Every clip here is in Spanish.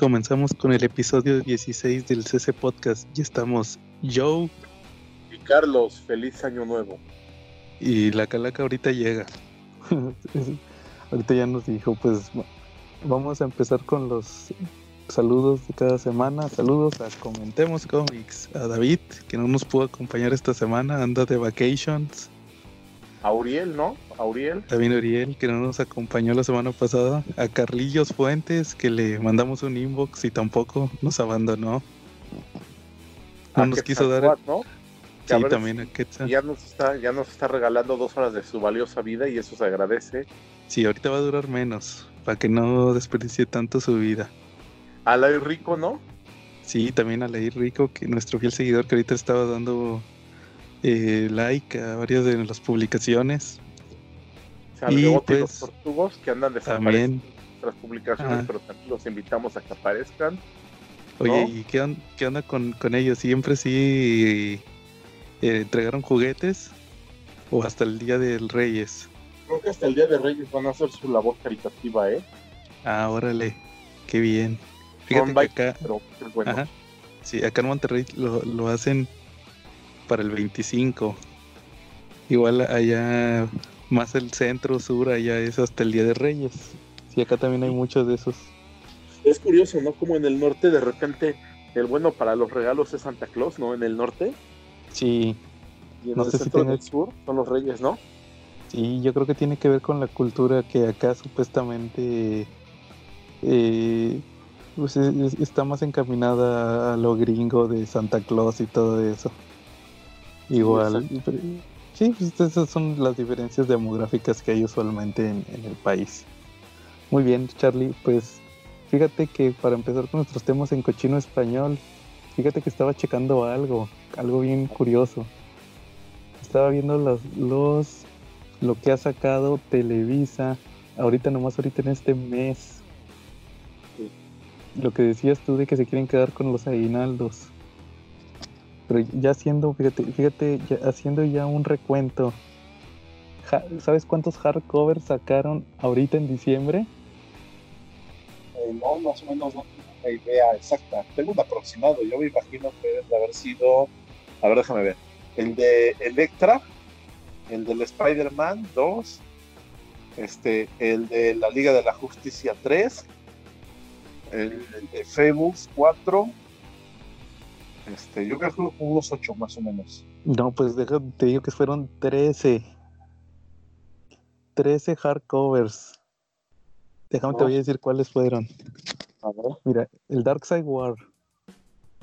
comenzamos con el episodio 16 del CC Podcast. Ya estamos Joe Y Carlos, feliz año nuevo. y la calaca ahorita llega. ahorita ya nos dijo, pues va- vamos a empezar con los saludos de cada semana. Saludos a Comentemos Comics, a David, que no nos pudo acompañar esta semana, anda de vacations. Auriel, ¿no? Auriel. También Uriel, que no nos acompañó la semana pasada. A Carlillos Fuentes, que le mandamos un inbox y tampoco nos abandonó. No a nos quiso dar. ¿no? Sí, a también a Quetzal. Ya nos, está, ya nos está regalando dos horas de su valiosa vida y eso se agradece. Sí, ahorita va a durar menos, para que no desperdicie tanto su vida. A la Rico, ¿no? Sí, también a Leir Rico, que nuestro fiel seguidor que ahorita estaba dando eh, like a varias de las publicaciones. Y, pues, los tortugos que andan desapareciendo nuestras publicaciones, pero también los invitamos a que aparezcan. oye, ¿no? ¿y qué, on- qué onda con, con ellos? ¿Siempre sí eh, entregaron juguetes? ¿O hasta el Día del Reyes? Creo que hasta el Día de Reyes van a hacer su labor caritativa, ¿eh? Ah, órale, qué bien. Fíjate que acá, Pero bueno. Ajá. Sí, acá en Monterrey lo, lo hacen para el 25. Igual allá, más el centro, sur, allá es hasta el Día de Reyes. Sí, acá también hay muchos de esos. Es curioso, ¿no? Como en el norte de repente el bueno para los regalos es Santa Claus, ¿no? En el norte. Sí, Y en No el sé si centro tiene- del sur son los reyes, ¿no? sí, yo creo que tiene que ver con la cultura que acá supuestamente eh, pues, es- es- está más encaminada a lo gringo de Santa Claus y todo eso. Igual. Sí, pues esas son las diferencias demográficas que hay usualmente en, en el país. Muy bien, Charlie, pues fíjate que para empezar con nuestros temas en cochino español, fíjate que estaba checando algo, algo bien curioso. Estaba viendo los, los lo que ha sacado Televisa, ahorita nomás ahorita en este mes. Lo que decías tú de que se quieren quedar con los aguinaldos. Pero ya haciendo, fíjate, fíjate, haciendo ya un recuento. ¿Sabes cuántos hardcovers sacaron ahorita en diciembre? Eh, no, más o menos no tengo una idea exacta. Tengo un aproximado. Yo me imagino que deben de haber sido. A ver, déjame ver. El de Electra, el del Spider-Man 2, este, el de la Liga de la Justicia 3, el de Fables 4. Este, yo creo que fueron unos 8 más o menos. No, pues deja, te digo que fueron 13. 13 hardcovers. Déjame te voy a decir cuáles fueron. A ver. Mira, el Dark Side War.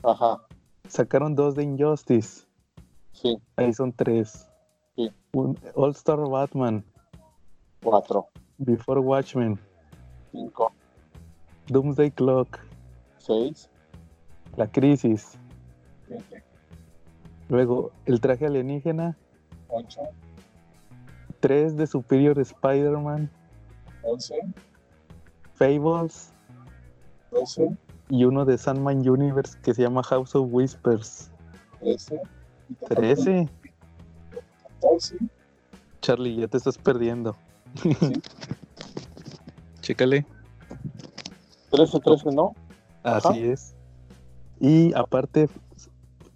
Ajá, Sacaron dos de Injustice. sí, Ahí son tres. Sí. Un All Star Batman. 4, Before Watchmen. 5, Doomsday Clock. 6, La Crisis. 7, Luego, el traje alienígena. 8, Tres de Superior Spider-Man. 11, Fables. 12, Y uno de Sandman Universe que se llama House of Whispers. 13, 13. 14, Charlie, ya te estás perdiendo. Chécale. 13, 13, ¿no? Ajá. Así es. Y aparte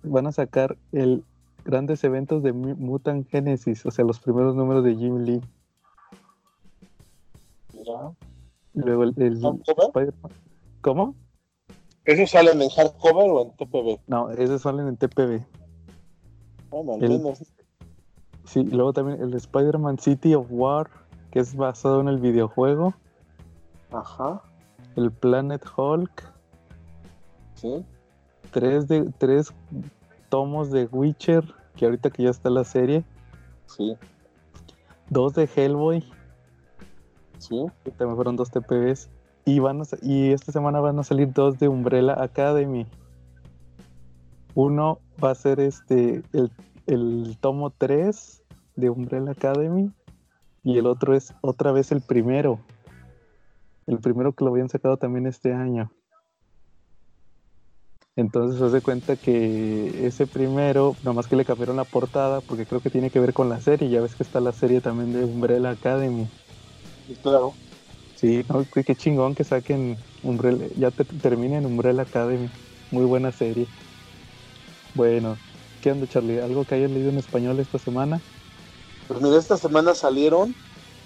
van a sacar el grandes eventos de Mu- Mutant Genesis, o sea, los primeros números de Jim Lee. Mira. Luego el, el. ¿Cómo? ¿Esos salen en hardcover o en TPB? No, esos salen en TPB. Bueno, al El- menos. Sí, y luego también el Spider-Man City of War, que es basado en el videojuego. Ajá, El Planet Hulk. sí. Tres, de, tres tomos de Witcher, que ahorita que ya está la serie. Sí, Dos de Hellboy, sí. que también fueron dos TPBs. Y, van a y esta semana van a salir dos de Umbrella Academy. Uno va a ser este el, el tomo 3 de Umbrella Academy. Y el otro es otra vez el primero. El primero que lo habían sacado también este año. Entonces se hace cuenta que ese primero, nomás que le cambiaron la portada, porque creo que tiene que ver con la serie. Ya ves que está la serie también de Umbrella Academy. Claro. Sí, no, qué, chingón que saquen Umbrella, ya te, terminen Umbrella Academy. Muy buena serie. Bueno, ¿qué onda, Charlie? ¿Algo que hayas leído en español esta semana? Pues mira, esta semana salieron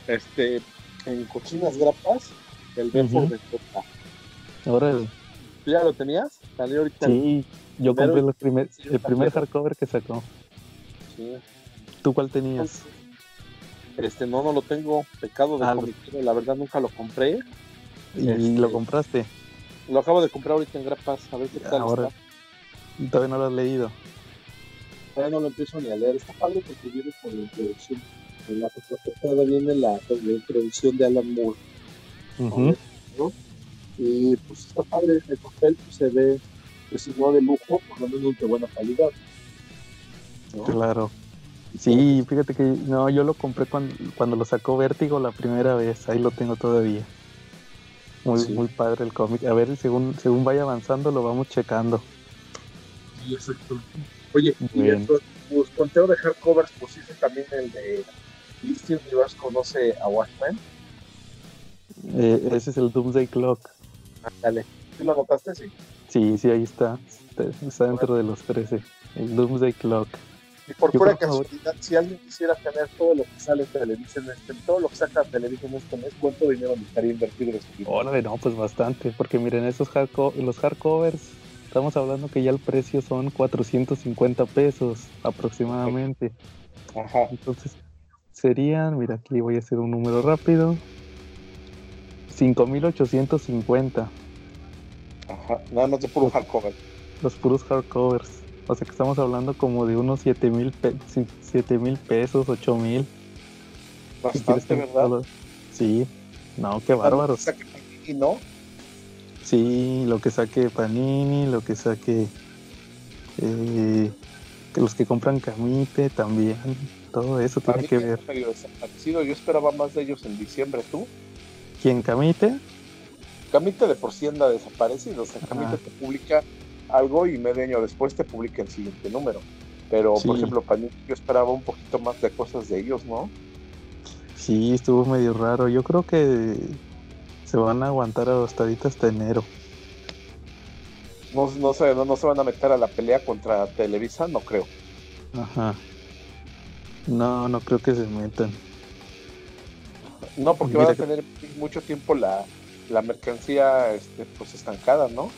este en cochinas grapas el B Ujú. de Copa. Órale. ¿Tú ya lo tenías? Salió ahorita. Sí, yo primero- compré los primer- sí, el primer hardcover que sacó. Sí. ¿Tú cuál tenías? Este, no, no lo tengo. Pecado de Ah, comiquero, la verdad nunca lo compré. ¿Y este- lo compraste? Lo acabo de comprar ahorita en grapas, a ver qué tal Ahora. está. ¿Y Todavía no lo has leído. Todavía no lo empiezo ni a leer. Está padre porque viene con la introducción. En la viene la, la introducción de Alan Moore. Ujú. ¿no? Y pues está padre, el papel pues, se ve, pues si no de lujo, por lo menos de buena calidad. ¿no? Claro. Sí, fíjate que no, yo lo compré cuando, cuando lo sacó Vértigo la primera vez, ahí lo tengo todavía. Muy, Sí. muy padre el cómic. A ver, según, según vaya avanzando, lo vamos checando. Sí, exacto. Oye, y Bien. dentro de tu conteo de hardcovers pusiste también el de East Universe conoce a Watchmen. Eh, ese es el Doomsday Clock. Dale. ¿Sí lo notaste? Sí. Sí, sí, ahí está. Está, está dentro de los 13. El Doomsday Clock. Y por Yo pura casualidad, si alguien quisiera tener todo lo que sale en televisión, este, todo lo que saca televisión este mes, ¿cuánto dinero necesitaría invertir en este Órale, no, pues bastante. Porque miren, esos hardco los hardcovers, estamos hablando que ya el precio son 450 pesos aproximadamente. Ajá. Entonces serían, mira, aquí voy a hacer un número rápido. 5850 Ajá. Nada más de puro hardcover. los puros hardcovers. O sea que estamos hablando como de unos 7000 pe sí, 7000 pesos, 8000. Si quieres Bastante, ¿verdad? Sí, no, qué bárbaros. Saque Panini, ¿no? Sí, lo que saque Panini, lo que saque eh, los que compran Camite también, todo eso tiene que ver. Yo esperaba más de ellos en diciembre, ¿tú? ¿Quién Camite? Camite de por sí anda desaparecido. O sea, Camite te publica algo y medio año después te publica el siguiente número. Pero, por ejemplo, Panini, yo esperaba un poquito más de cosas de ellos, ¿no? Sí, estuvo medio raro. Yo creo que se van a aguantar hasta ahorita hasta enero. No, no, se, no, no se van a meter a la pelea contra Televisa, no creo. Ajá. No, no creo que se metan. No, porque Mira van a que- tener mucho tiempo la, la mercancía este, pues estancada, ¿no?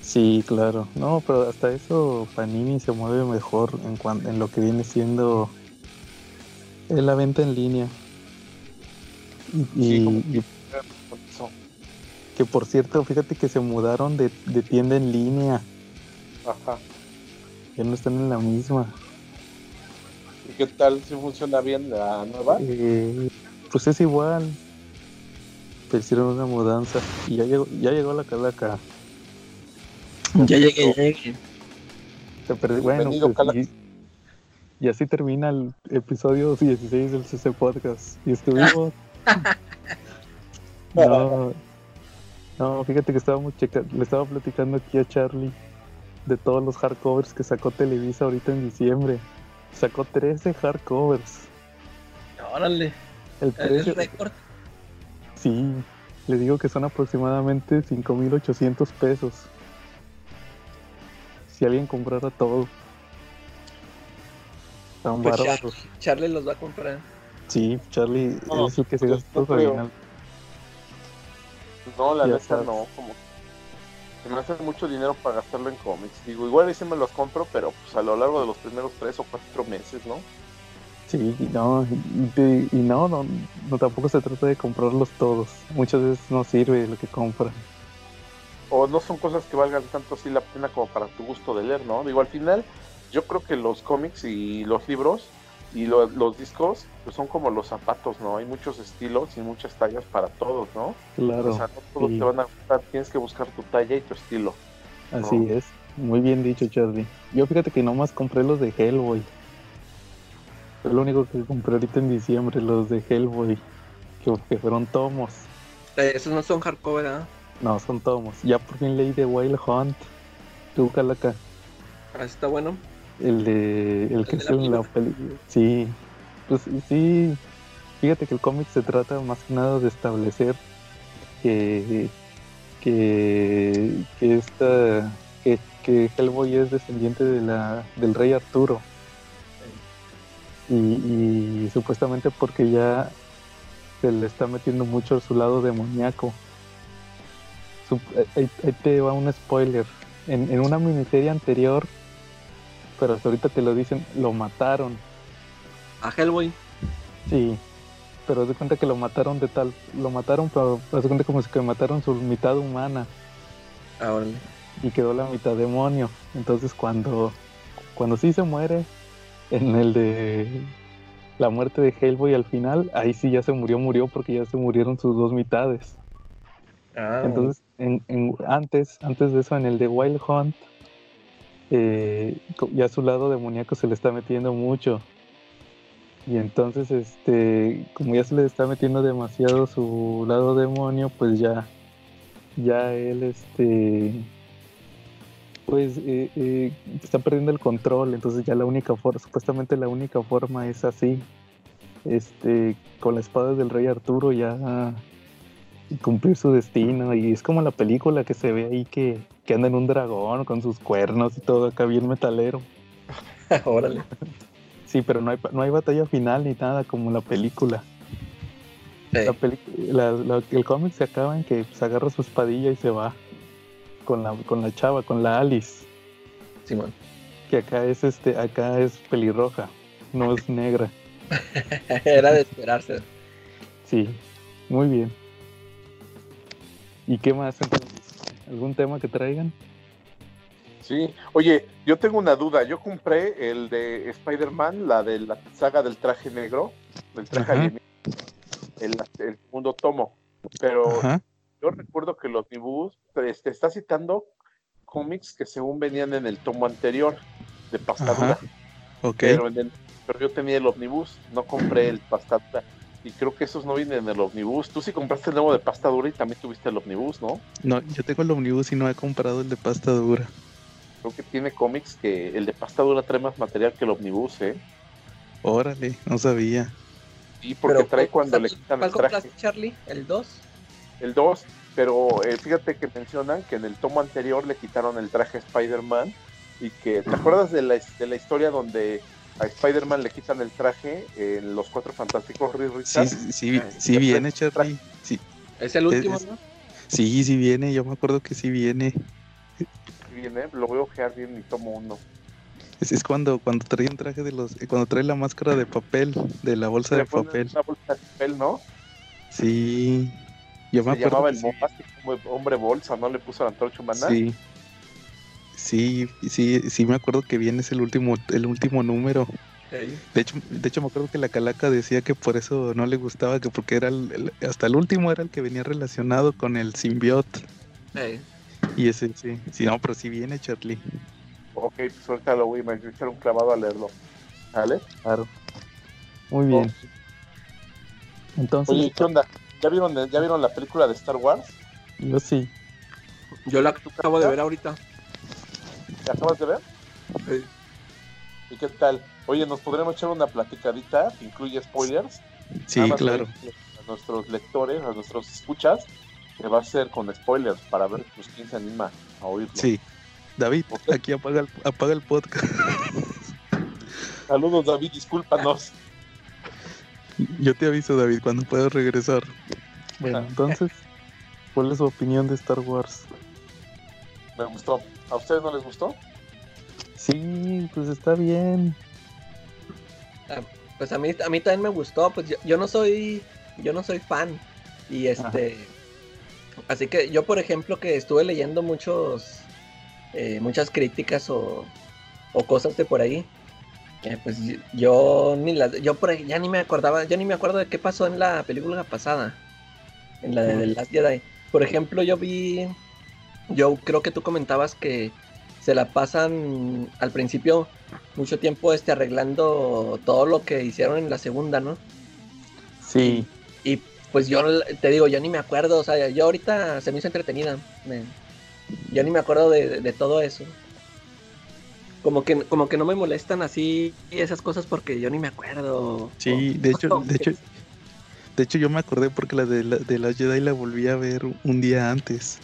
Sí, claro. No, pero hasta eso Panini se mueve mejor en, cuan- en lo que viene siendo la venta en línea. Y, Sí, y- que por cierto, fíjate que se mudaron de, de tienda en línea. Ajá. Ya no están en la misma. ¿Y qué tal si funciona bien la nueva? Eh, pues es igual. Pero hicieron una mudanza. Y ya llegó, ya llegó la calaca. Ya llegué, ya llegué. Se perdió. Bueno, pues, y así termina el episodio 16 del CC Podcast. Y estuvimos. no, no, fíjate que estábamos checando, le estaba platicando aquí a Charlie de todos los hardcovers que sacó Televisa ahorita en diciembre. Sacó 13 hardcovers. Órale, El es precio, récord. sí, le digo que son aproximadamente 5.800 pesos. Si alguien comprara todo. Tan Pues. Charlie los va a comprar. Sí, Charlie No, es el que se gastó aguinaldo. No, la neta no, como se me hace mucho dinero para gastarlo en cómics. Digo, igual ahí sí me los compro, pero pues a lo largo de los primeros tres o cuatro meses, ¿no? Sí, no, y, y- y no, no, no, tampoco se trata de comprarlos todos. Muchas veces no sirve lo que compran. O no son cosas que valgan tanto así la pena como para tu gusto de leer, ¿no? Digo, al final, yo creo que los cómics y los libros y lo- los discos pues son como los zapatos, ¿no? Hay muchos estilos y muchas tallas para todos, ¿no? Claro, O sea, no todos sí. te van a gustar, tienes que buscar tu talla y tu estilo. así no. es. Muy bien dicho, Charlie. Yo fíjate que nomás compré los de Hellboy. Fue lo único que compré ahorita en diciembre, los de Hellboy. Que, que fueron tomos. Eh, esos no son hardcover, ¿verdad? No, son tomos. Ya por fin leí de Wild Hunt. Tú, Calaca. Ah, está bueno. El de. El que de es la en la película. película. Sí. Pues sí. Fíjate que el cómic se trata más que nada de establecer que. que. que esta. que, que Hellboy es descendiente de la, del rey Arturo. Y, y supuestamente porque ya se le está metiendo mucho su lado demoníaco. Sup- ahí, ahí te va un spoiler. En, en una miniserie anterior, pero hasta ahorita te lo dicen, lo mataron. A Hellboy. Sí. Pero haz de cuenta que lo mataron de tal, lo mataron, pero haz de cuenta como si que mataron su mitad humana Ah, órale. y quedó la mitad demonio. Entonces cuando, cuando sí se muere, en el de la muerte de Hellboy al final, ahí sí ya se murió, murió porque ya se murieron sus dos mitades. Ah, Entonces, en, en- antes, antes de eso, en el de Wild Hunt, eh, ya su lado demoníaco se le está metiendo mucho. Y entonces, este, como ya se le está metiendo demasiado su lado demonio, pues ya, ya él, este, pues eh, eh, está perdiendo el control. Entonces ya la única forma, supuestamente la única forma es así, este, con la espada del rey Arturo ya cumplir su destino. Y es como la película que se ve ahí que, que anda en un dragón con sus cuernos y todo acá bien metalero. órale. Sí, pero no hay, no hay batalla final ni nada como la película. Sí. La la- la- el cómic se acaba en que pues, agarra su espadilla y se va con la, con la chava, con la Alice, Simón. que acá es este, acá es pelirroja, no es negra. Era de esperarse. Sí, muy bien. ¿Y qué más entonces? ¿Algún tema que traigan? Sí. Oye, yo tengo una duda. Yo compré el de Spider-Man, la de la saga del traje negro, del traje alienígena, el, el segundo tomo. Pero Ajá. Yo recuerdo que los Nibus este, está citando cómics que según venían en el tomo anterior de pastadura. Ajá. Ok. Pero, en el- pero yo tenía el omnibus, no compré el pastadura. Y creo que esos no vienen en el omnibus. Tú sí compraste el nuevo de pastadura y también tuviste el omnibus, ¿no? No, yo tengo el omnibus y no he comprado el de pasta dura. Creo que tiene cómics que el de pastadura trae más material que el omnibus, ¿eh? Órale, no sabía. Y porque trae cuando le quitan ¿Cuál el traje. compraste, Charlie? ¿El 2? El 2, pero eh, fíjate que mencionan que en el tomo anterior le quitaron el traje a Spider-Man y que, ¿te acuerdas de la, de la historia donde a Spider-Man le quitan el traje en Los Cuatro Fantásticos Sí, sí, sí, Ah, sí ya viene, Charlie. Sí, Es el último, es- ¿no? sí, sí viene. Yo me acuerdo que sí viene. Viene, lo voy a ojear bien y tomo uno. Es, es cuando, cuando trae un traje de los. eh, Cuando trae la máscara de papel, de la bolsa Le de papel. Una bolsa de papel, ¿no? Sí. Yo me Se acuerdo. llamaba el sí. hombre- bolsa, ¿no? Le puso la antorcha humana. Sí. Sí, sí, sí me acuerdo que viene es el último, el último número. De hecho, de hecho me acuerdo que la calaca decía que por eso no le gustaba, que porque era el, el- hasta el último era el que venía relacionado con el simbiote. Sí. Y ese sí, sí, no, pero sí viene Charlie. Ok, pues ahorita lo voy a echar un clavado a leerlo. ¿Vale? Claro. Muy bien. Entonces, Oye, ¿qué onda? ¿Ya vieron, ¿Ya vieron la película de Star Wars? yo sí. Yo la acabo de ver ahorita. ¿La acabas de ver? Sí. ¿Y qué tal? Oye, ¿nos podremos echar una platicadita que incluye spoilers? Sí, claro. que A nuestros lectores, a nuestros escuchas, que va a ser con spoilers para ver pues, quién se anima a oírlo. Sí. David, aquí apaga el, apaga el podcast. Saludos, David, discúlpanos. Yo te aviso, David, cuando puedas regresar. Bueno, Ah. entonces, ¿cuál es su opinión de Star Wars? Me gustó. ¿A ustedes no les gustó? Sí, pues está bien. Pues a mí, a mí también me gustó, pues yo, yo no soy, yo no soy fan. Y este, así que yo por ejemplo que estuve leyendo muchos, eh, muchas críticas o, o cosas de por ahí, eh, pues yo ni las, yo por ahí ya ni me acordaba, yo ni me acuerdo de qué pasó en la película pasada, en la de. The Last Jedi. Por ejemplo, yo vi, yo creo que tú comentabas que se la pasan al principio mucho tiempo este arreglando todo lo que hicieron en la segunda, ¿no? Sí, Y pues yo te digo, yo ni me acuerdo, o sea, yo ahorita se me hizo entretenida. me- yo ni me acuerdo de todo eso. Como que, como que no me molestan así esas cosas porque yo ni me acuerdo. sí, de hecho, de hecho, de hecho yo me acordé porque la de la, de la Jedi la volví a ver un día antes.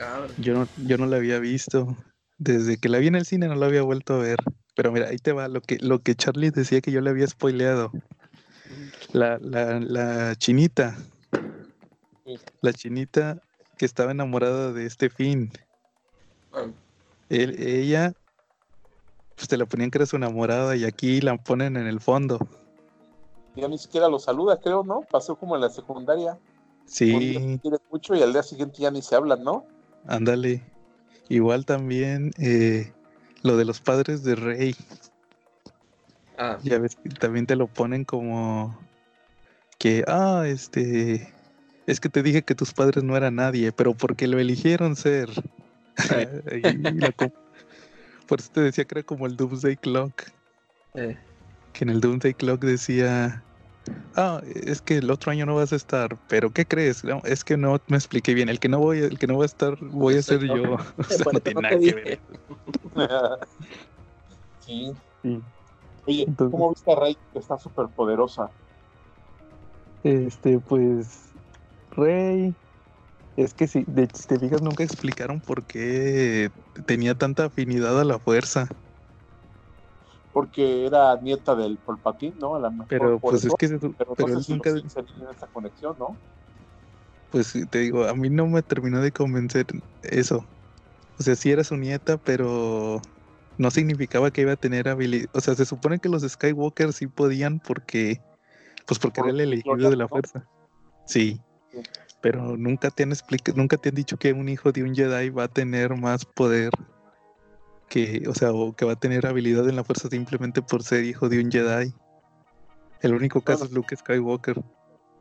Ah, Yo no, yo no la había visto. Desde que la vi en el cine no la había vuelto a ver. Pero mira, ahí te va lo que, lo que Charlie decía que yo le había spoileado. La, la, la chinita. La chinita que estaba enamorada de este fin. ah, Él- ella, pues te la ponían que era su enamorada y aquí la ponen en el fondo. Ya ni siquiera lo saluda, creo, ¿no? Pasó como en la secundaria. Sí, quiere mucho y al día siguiente ya ni se hablan, ¿no? ándale. Igual también eh, lo de los padres de Rey. ah, Ya ves que también te lo ponen como que, ah, este, es que te dije que tus padres no eran nadie, pero porque lo eligieron ser. Y la por eso te decía que era como el Doomsday Clock, eh, que en el Doomsday Clock decía, ah, es que el otro año no vas a estar, pero ¿qué crees? No, es que no me expliqué bien, el que no voy, el que no va a estar voy a ser yo. yo. O sea, no tiene nada que ver. sí. Sí. Oye, Entonces- ¿cómo viste a Rey que está súper poderosa? Este, pues, Rey. Es que sí, de si te fijas, nunca explicaron por qué tenía tanta afinidad a la fuerza. Porque era nieta del ¿no? A la mejor Pero por pues es que, pero, pero no él si nunca, tenían esa conexión, ¿no? pues te digo, a mí no me terminó de convencer eso. O sea, sí era su nieta, pero no significaba que iba a tener habilidad. O sea, se supone que los Skywalker sí podían porque, pues porque Por era el elegido de la ¿no? fuerza. Sí. Pero nunca te han explica- nunca te han dicho que un hijo de un Jedi va a tener más poder que, o sea, o que va a tener habilidad en la fuerza simplemente por ser hijo de un Jedi. El único caso Bueno. es Luke Skywalker.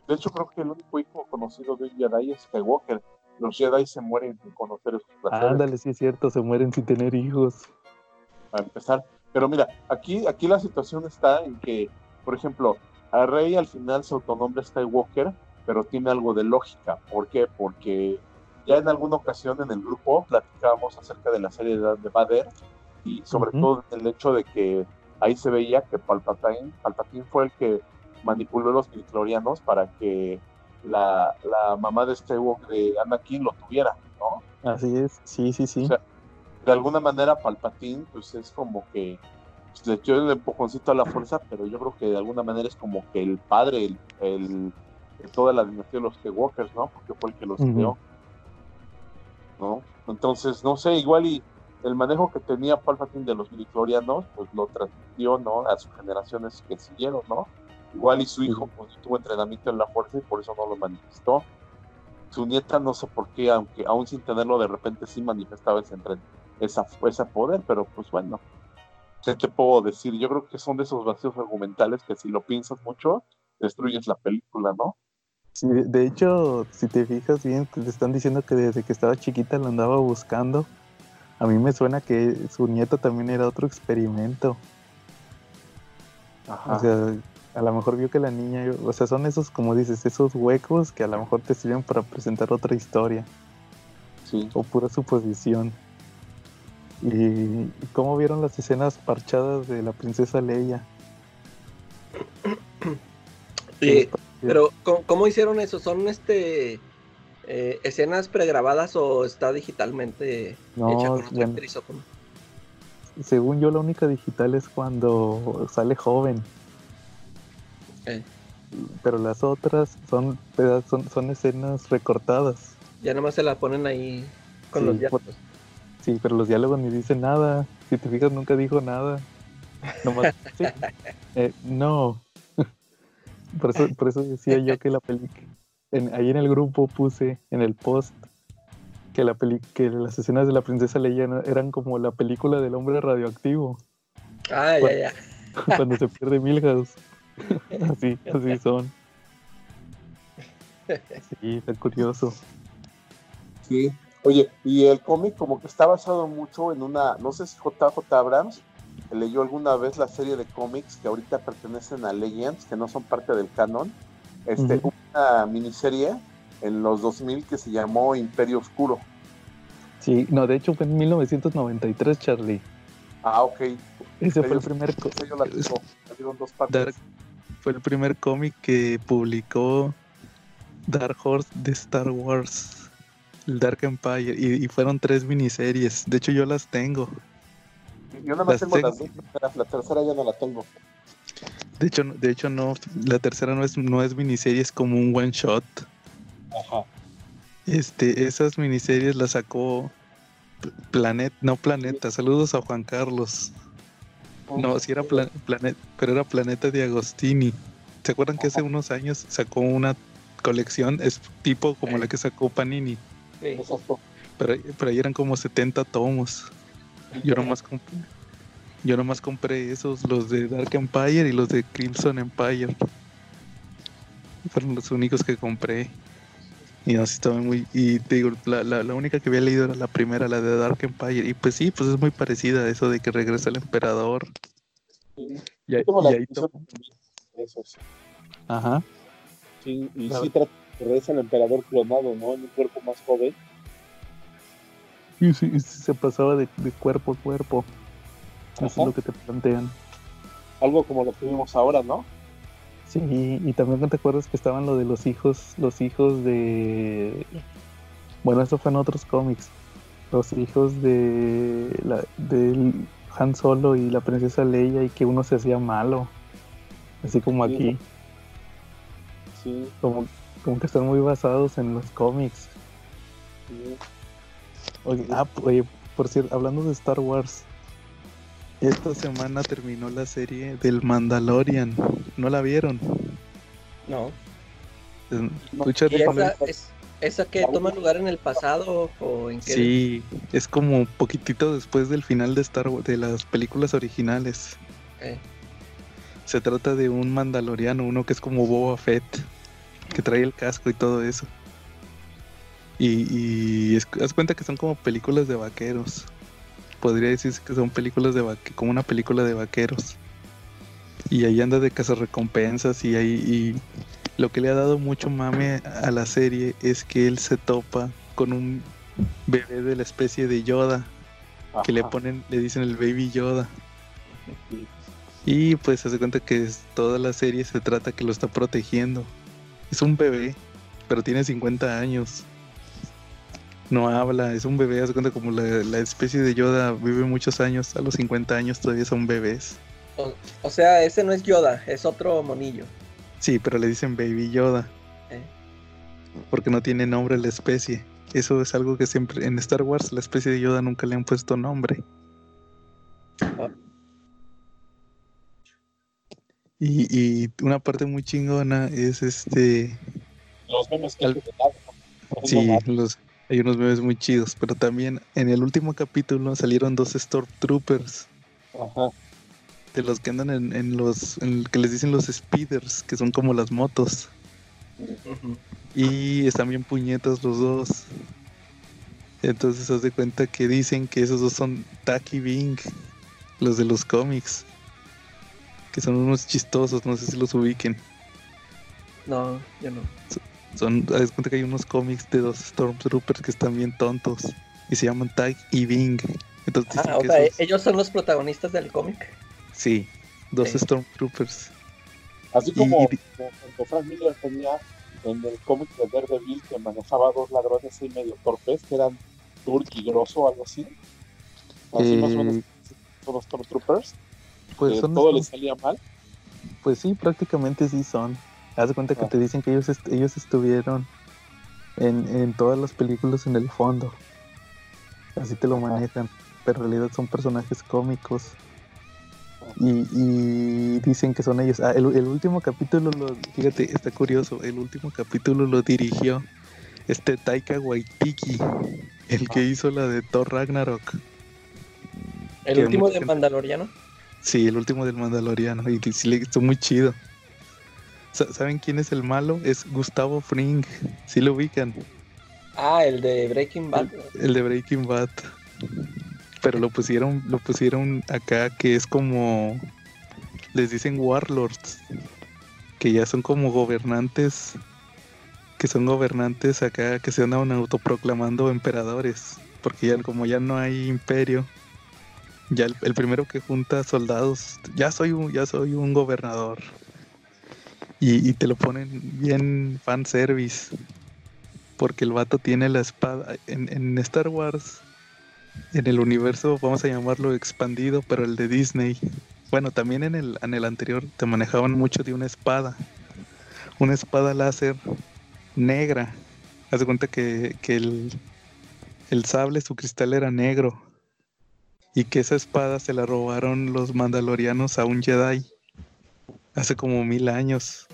De hecho, creo que el único hijo conocido de un Jedi es Skywalker. Los Jedi se mueren sin conocer esos placeres, Ándale, sí es cierto, se mueren sin tener hijos. para empezar. Pero mira, aquí, aquí la situación está en que, por ejemplo, a Rey al final se autonombra Skywalker, pero tiene algo de lógica. ¿Por qué? Porque ya en alguna ocasión en el grupo platicábamos acerca de la serie de, de Vader y sobre todo el hecho de que ahí se veía que Palpatine, Palpatine fue el que manipuló los midichlorianos para que la, la mamá de Skywalker, de Anakin, lo tuviera, ¿no? Así es, sí, sí, sí. O sea, de alguna manera Palpatine pues es como que pues, le echó el empujoncito a la fuerza, pero yo creo que de alguna manera es como que el padre, el, el- toda la dinastía de los Skywalkers, ¿no? Porque fue el que los Ujú. creó. ¿No? Entonces, no sé, igual y el manejo que tenía Palpatine de los midichlorianos, pues lo transmitió, ¿no? A sus generaciones que siguieron, ¿no? Igual y su hijo, pues tuvo entrenamiento en la fuerza y por eso no lo manifestó. Su nieta, no sé por qué, aunque aún sin tenerlo, de repente sí manifestaba ese, esa, ese poder, pero pues bueno, ¿qué te puedo decir? Yo creo que son de esos vacíos argumentales que si lo piensas mucho, destruyes la película, ¿no? Sí, de, hecho, si te fijas bien, te están diciendo que desde que estaba chiquita la andaba buscando. A mí me suena que su nieta también era otro experimento. Ajá. O sea, a lo mejor vio que la niña, o sea, son esos, como dices, esos huecos que a lo mejor te sirven para presentar otra historia sí. o pura suposición. ¿Y cómo vieron las escenas parchadas de la princesa Leia? Sí, pero ¿cómo, cómo hicieron eso? ¿Son este eh, escenas pregrabadas o está digitalmente No, hecha con otra ya- actriz o? Según yo, la única digital es cuando sale joven. Pero las otras son, son, son escenas recortadas. ya nomás se la ponen ahí con Sí, los por- diálogos. Sí, pero los diálogos ni dicen nada. Si te fijas, nunca dijo nada. Nomás, sí. Eh, no. Por eso, por eso decía yo que la película. Ahí en el grupo puse en el post que, la peli, que las escenas de la princesa Leia eran como la película del hombre radioactivo. Ah, ya, ya. cuando se pierde Milhouse. Así, así son. Sí, está curioso. Sí. Oye, y el cómic como que está basado mucho en una, no sé si JJ Abrams leyó alguna vez la serie de cómics que ahorita pertenecen a Legends, que no son parte del canon. Este, Ujú. una miniserie en los 2000 que se llamó Imperio Oscuro. Sí, no, de hecho fue en 1993, Charlie. Ah, ok. Ese fue el primer. Dark- fue el primer cómic que publicó Dark Horse de Star Wars, el Dark Empire, y, y fueron tres miniseries. De hecho, yo las tengo. Yo nada más tengo las dos la tercera ya no la tengo. De hecho, no- de hecho no, la tercera no es, no es miniserie, es como un one shot. Ajá. Este, esas miniseries las sacó Planet, no Planeta. Saludos a Juan Carlos. No, sí era Pla- Planet, pero era Planeta de Agostini. ¿Se acuerdan que hace unos años sacó una colección? Es tipo como la que sacó Panini, Sí. Pero, pero ahí eran como 70 tomos. Yo nomás compré, yo nomás compré esos, los de Dark Empire y los de Crimson Empire. Fueron los únicos que compré. Y así estaba muy. Y te digo, la, la, la única que había leído era la primera, la de Dark Empire. Y pues sí, pues es muy parecida a eso de que regresa el emperador. Y, ahí edición to- de esos. Ajá. Sí, y Claro. sí trata de regresa el emperador clonado, ¿no? En un cuerpo más joven. Y sí, y sí se pasaba de, de cuerpo a cuerpo. Eso Ajá. es lo que te plantean. Algo como lo que vimos ahora, ¿no? Sí, y también no te acuerdas que estaban lo de los hijos, los hijos de. Bueno, eso fue en otros cómics. Los hijos de la Han Solo y la princesa Leia y que uno se hacía malo. Así como Sí. aquí, Sí, como, como que están muy basados en los cómics. sí. Ah, oye, por cierto, hablando de Star Wars, esta semana terminó la serie del Mandalorian. ¿No la vieron? No. No, ¿Tú, Charlie, ¿Y no la esa, es, esa que toma lugar en el pasado o en qué? Sí, es como un poquitito después del final de Star Wars, de las películas originales. Se trata de un mandaloriano, uno que es como Boba Fett, que trae el casco y todo eso. Y, y es- haz cuenta que son como películas de vaqueros. Podría decirse que son películas de vaque como una película de vaqueros. Y ahí anda de cazarrecompensas y ahí y lo que le ha dado mucho mame a la serie es que él se topa con un bebé de la especie de Yoda, que le ponen, le dicen el baby Yoda. Y pues se hace cuenta que es- toda la serie se trata que lo está protegiendo. Es un bebé, pero tiene 50 años. No habla, es un bebé, hace cuenta como la, la especie de Yoda vive muchos años, a los 50 años todavía son bebés. o, o sea, ese no es Yoda, es otro monillo. Sí, pero le dicen Baby Yoda. Eh. Porque no tiene nombre la especie. Eso es algo que siempre en Star Wars la especie de Yoda nunca le han puesto nombre. Y, y una parte muy chingona es este. Los memes que Al-. Sí, los, hay unos memes muy chidos. Pero también en el último capítulo salieron dos Stormtroopers. Ajá. De los que andan en, en los. En, que les dicen los speeders, que son como las motos. Ujú. Y están bien puñetas los dos. Entonces haz de cuenta que dicen que esos dos son Taki Bing, los de los cómics. Que son unos chistosos, no sé si los ubiquen. No, yo no. Son, haz de cuenta que hay unos cómics de dos Stormtroopers que están bien tontos. Y se llaman Tag y Bing. Entonces dicen Ah, o que sea, esos- ellos son los protagonistas del cómic. Sí, dos Sí. Stormtroopers. Así como, Y- como cuando Frank Miller tenía en el cómic de Daredevil que manejaba dos ladrones ahí medio torpes, que eran Turk y Grosso o algo así. Así más o menos Eh, son los Stormtroopers. Pues, que son todo Storm- les salía mal. pues sí, prácticamente sí son. Haz de cuenta que Ah. te dicen que ellos, est- ellos estuvieron en, en todas las películas en el fondo. Así te lo Ajá. manejan. Pero en realidad son personajes cómicos. Y, y dicen que son ellos. Ah, el, el último capítulo, lo, fíjate, está curioso. El último capítulo lo dirigió este Taika Waititi, el que hizo la de Thor Ragnarok. El último mucha de gente- Mandaloriano. Sí, el último del Mandaloriano. Y sí, le estuvo muy chido. Sa- ¿Saben quién es el malo? Es Gustavo Fring. Sí lo ubican. Ah, el de Breaking Bad. El de Breaking Bad. Pero lo pusieron, lo pusieron acá que es como les dicen warlords. Que ya son como gobernantes. Que son gobernantes acá que se andan autoproclamando emperadores. Porque ya como ya no hay imperio. Ya el, el primero que junta soldados. Ya soy un, ya soy un gobernador. Y, te lo ponen bien fanservice porque el vato tiene la espada. En, en Star Wars, en el universo, vamos a llamarlo expandido, pero el de Disney. Bueno, también en el, en el anterior te manejaban mucho de una espada. Una espada láser negra. Haz de cuenta que, que el, el sable, su cristal era negro. Y que esa espada se la robaron los mandalorianos a un Jedi. Hace como mil años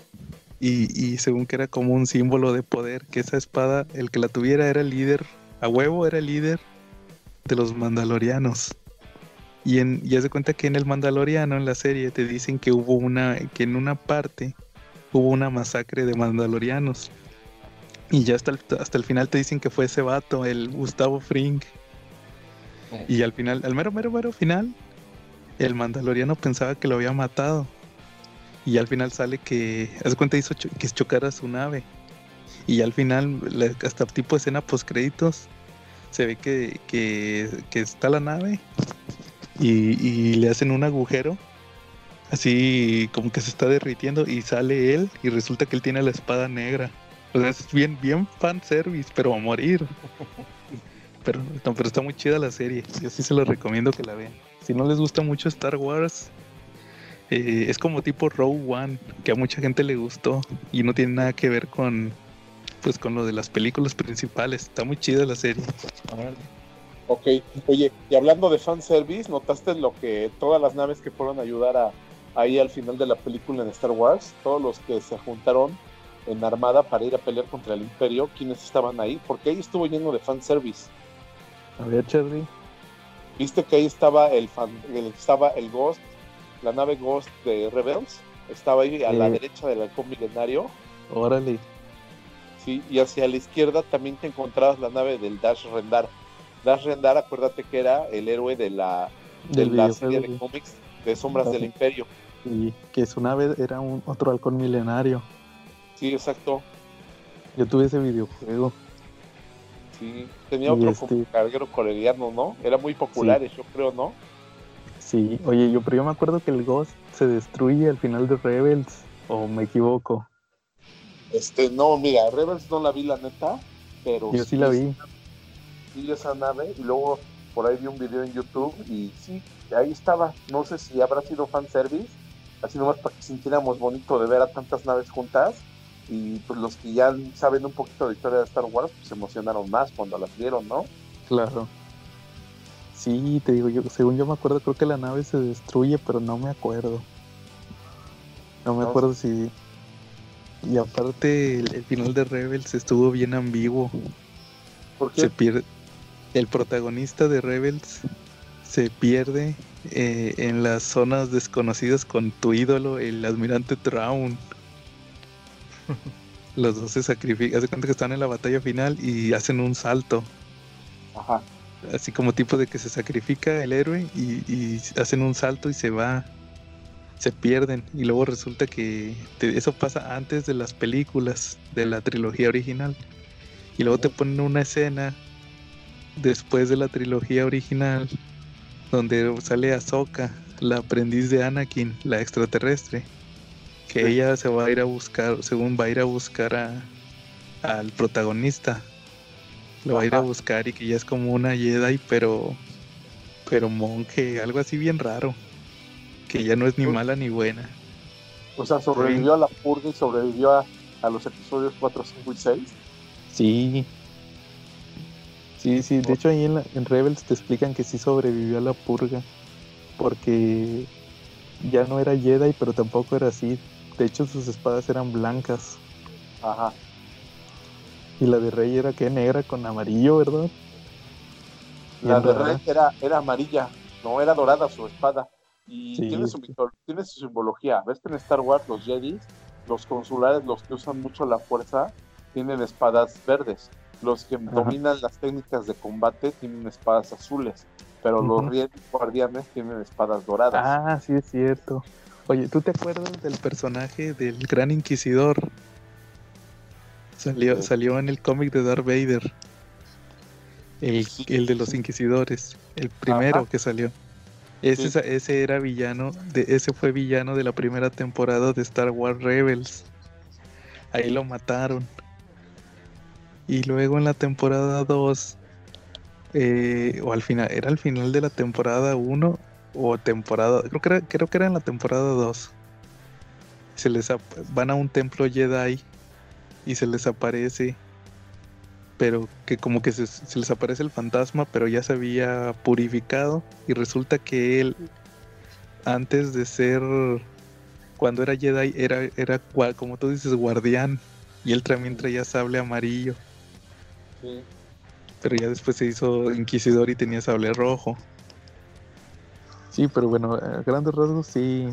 y, y según que era como un símbolo de poder, que esa espada, el que la tuviera era el líder, a huevo era el líder de los mandalorianos. Y, en, y haz de cuenta que en el Mandaloriano, en la serie, te dicen que hubo una, que en una parte hubo una masacre de mandalorianos. Y ya hasta el, hasta el final te dicen que fue ese vato, el Gustavo Fring. Eh. Y al final, al mero, mero, mero final, el mandaloriano pensaba que lo había matado. Y al final sale que, haz cuenta, hizo cho- que chocara su nave. Y al final, la- hasta tipo escena post créditos, se ve que, que, que está la nave y, y le hacen un agujero. Así como que se está derritiendo y sale él y resulta que él tiene la espada negra. O sea, es bien, bien fanservice, pero a morir. Pero, no, pero está muy chida la serie. Yo sí se lo recomiendo que la vean. Si no les gusta mucho Star Wars, eh, es como tipo Rogue One, que a mucha gente le gustó y no tiene nada que ver con pues con lo de las películas principales. Está muy chida la serie. Ok, oye, y hablando de fanservice, ¿notaste lo que todas las naves que fueron a ayudar a, ahí al final de la película en Star Wars, todos los que se juntaron en armada para ir a pelear contra el Imperio, ¿quiénes estaban ahí? Porque ahí estuvo lleno de fanservice. A ver, Charlie. ¿Viste que ahí estaba el, fan, el- estaba el Ghost, la nave Ghost de Rebels? Estaba ahí a la derecha del halcón milenario, Órale. ¿sí? Y hacia la izquierda también te encontrabas la nave del Dash Rendar. Dash Rendar, acuérdate que era el héroe de la, de Del la serie de cómics de Sombras Ajá. del Imperio. Y que su nave era un otro halcón milenario. Sí, exacto. Yo tuve ese videojuego. Sí, tenía Y otro este- como carguero coreano, ¿no? Era muy popular, yo creo, ¿no? Sí, oye, yo, pero yo me acuerdo que el Ghost se destruye al final de Rebels. ¿O me equivoco? Este, no, mira, Rebels no la vi la neta, pero Yo sí la vi. vi esa nave y luego por ahí vi un video en YouTube y sí, ahí estaba. No sé si habrá sido fanservice, así nomás para que sintiéramos bonito de ver a tantas naves juntas. Y pues los que ya saben un poquito de historia de Star Wars, pues se emocionaron más cuando las vieron, ¿no? Claro. Sí, te digo, yo, según yo me acuerdo, creo que la nave se destruye, pero no me acuerdo. No me No. acuerdo si. Y aparte, el, el final de Rebels estuvo bien ambiguo. Porque Se pierde. El protagonista de Rebels se pierde eh, en las zonas desconocidas con tu ídolo, el almirante Traun. Los dos se sacrifican. De cuenta que están en la batalla final y hacen un salto. ajá, Así como tipo de que se sacrifica el héroe y, y hacen un salto y se va. Se pierden. Y luego resulta que te- eso pasa antes de las películas de la trilogía original. Y luego te ponen una escena después de la trilogía original donde sale Ahsoka, la aprendiz de Anakin, la extraterrestre. Que ella se va a ir a buscar, según va a ir a buscar a, al protagonista. Lo va a ir a buscar y que ya es como una Jedi, pero pero monje, algo así bien raro. Que ya no es ni Uy. mala ni buena. o sea, sobrevivió a la purga y sobrevivió a, a los episodios 4, 5 y 6. Sí. Sí, sí, de hecho ahí en, la- en Rebels te explican que sí sobrevivió a la purga. Porque ya no era Jedi, pero tampoco era así. De hecho, sus espadas eran blancas. Ajá. Y la de Rey era que negra con amarillo, ¿verdad? La de. Rey era, era amarilla, no era dorada su espada. Y Sí, tiene, su, sí. tiene su simbología. ¿Ves que en Star Wars los Jedi, los consulares, los que usan mucho la fuerza, tienen espadas verdes? Los que dominan las técnicas de combate tienen espadas azules. Pero los Ujú. Jedi guardianes tienen espadas doradas. Ah, sí es cierto. Oye, ¿tú te acuerdas del personaje del Gran Inquisidor? Salió, salió en el cómic de Darth Vader. El, Sí, el de los inquisidores. El primero Ajá. que salió. Ese, Sí. ese era villano, de, ese fue villano de la primera temporada de Star Wars Rebels. Ahí lo mataron. Y luego en la temporada 2, eh, o al final, era al final de la temporada 1 o temporada, creo que era, creo que era en la temporada 2. Se les van a un templo Jedi y se les aparece, pero que como que se, se les aparece el fantasma, pero ya se había purificado y resulta que él, antes de ser, cuando era Jedi, era, era como tú dices, guardián y él también traía sable amarillo. Sí. Pero ya después se hizo inquisidor y tenía sable rojo. Sí, pero bueno, a grandes rasgos sí.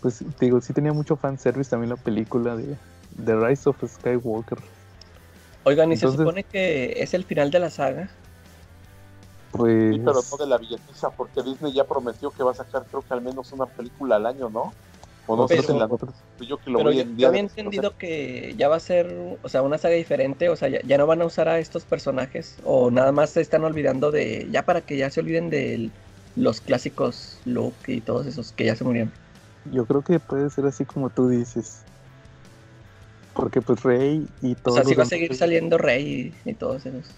Pues te digo, sí tenía mucho fanservice también la película de The Rise of Skywalker. Oigan, y se supone que es el final de la saga. Pues. Sí, pero no de la billetiza, porque Disney ya prometió que va a sacar, creo que al menos una película al año, ¿no? O no sé Pero- si la yo que lo Pero voy yo, en yo había entendido que ya va a ser, o sea, una saga diferente, o sea, ya, ya no van a usar a estos personajes, o nada más se están olvidando de, ya para que ya se olviden de los clásicos Luke y todos esos que ya se murieron. Yo creo que puede ser así como tú dices. Porque pues Rey y O todos sea, sí los va a seguir saliendo Rey y, y todos esos.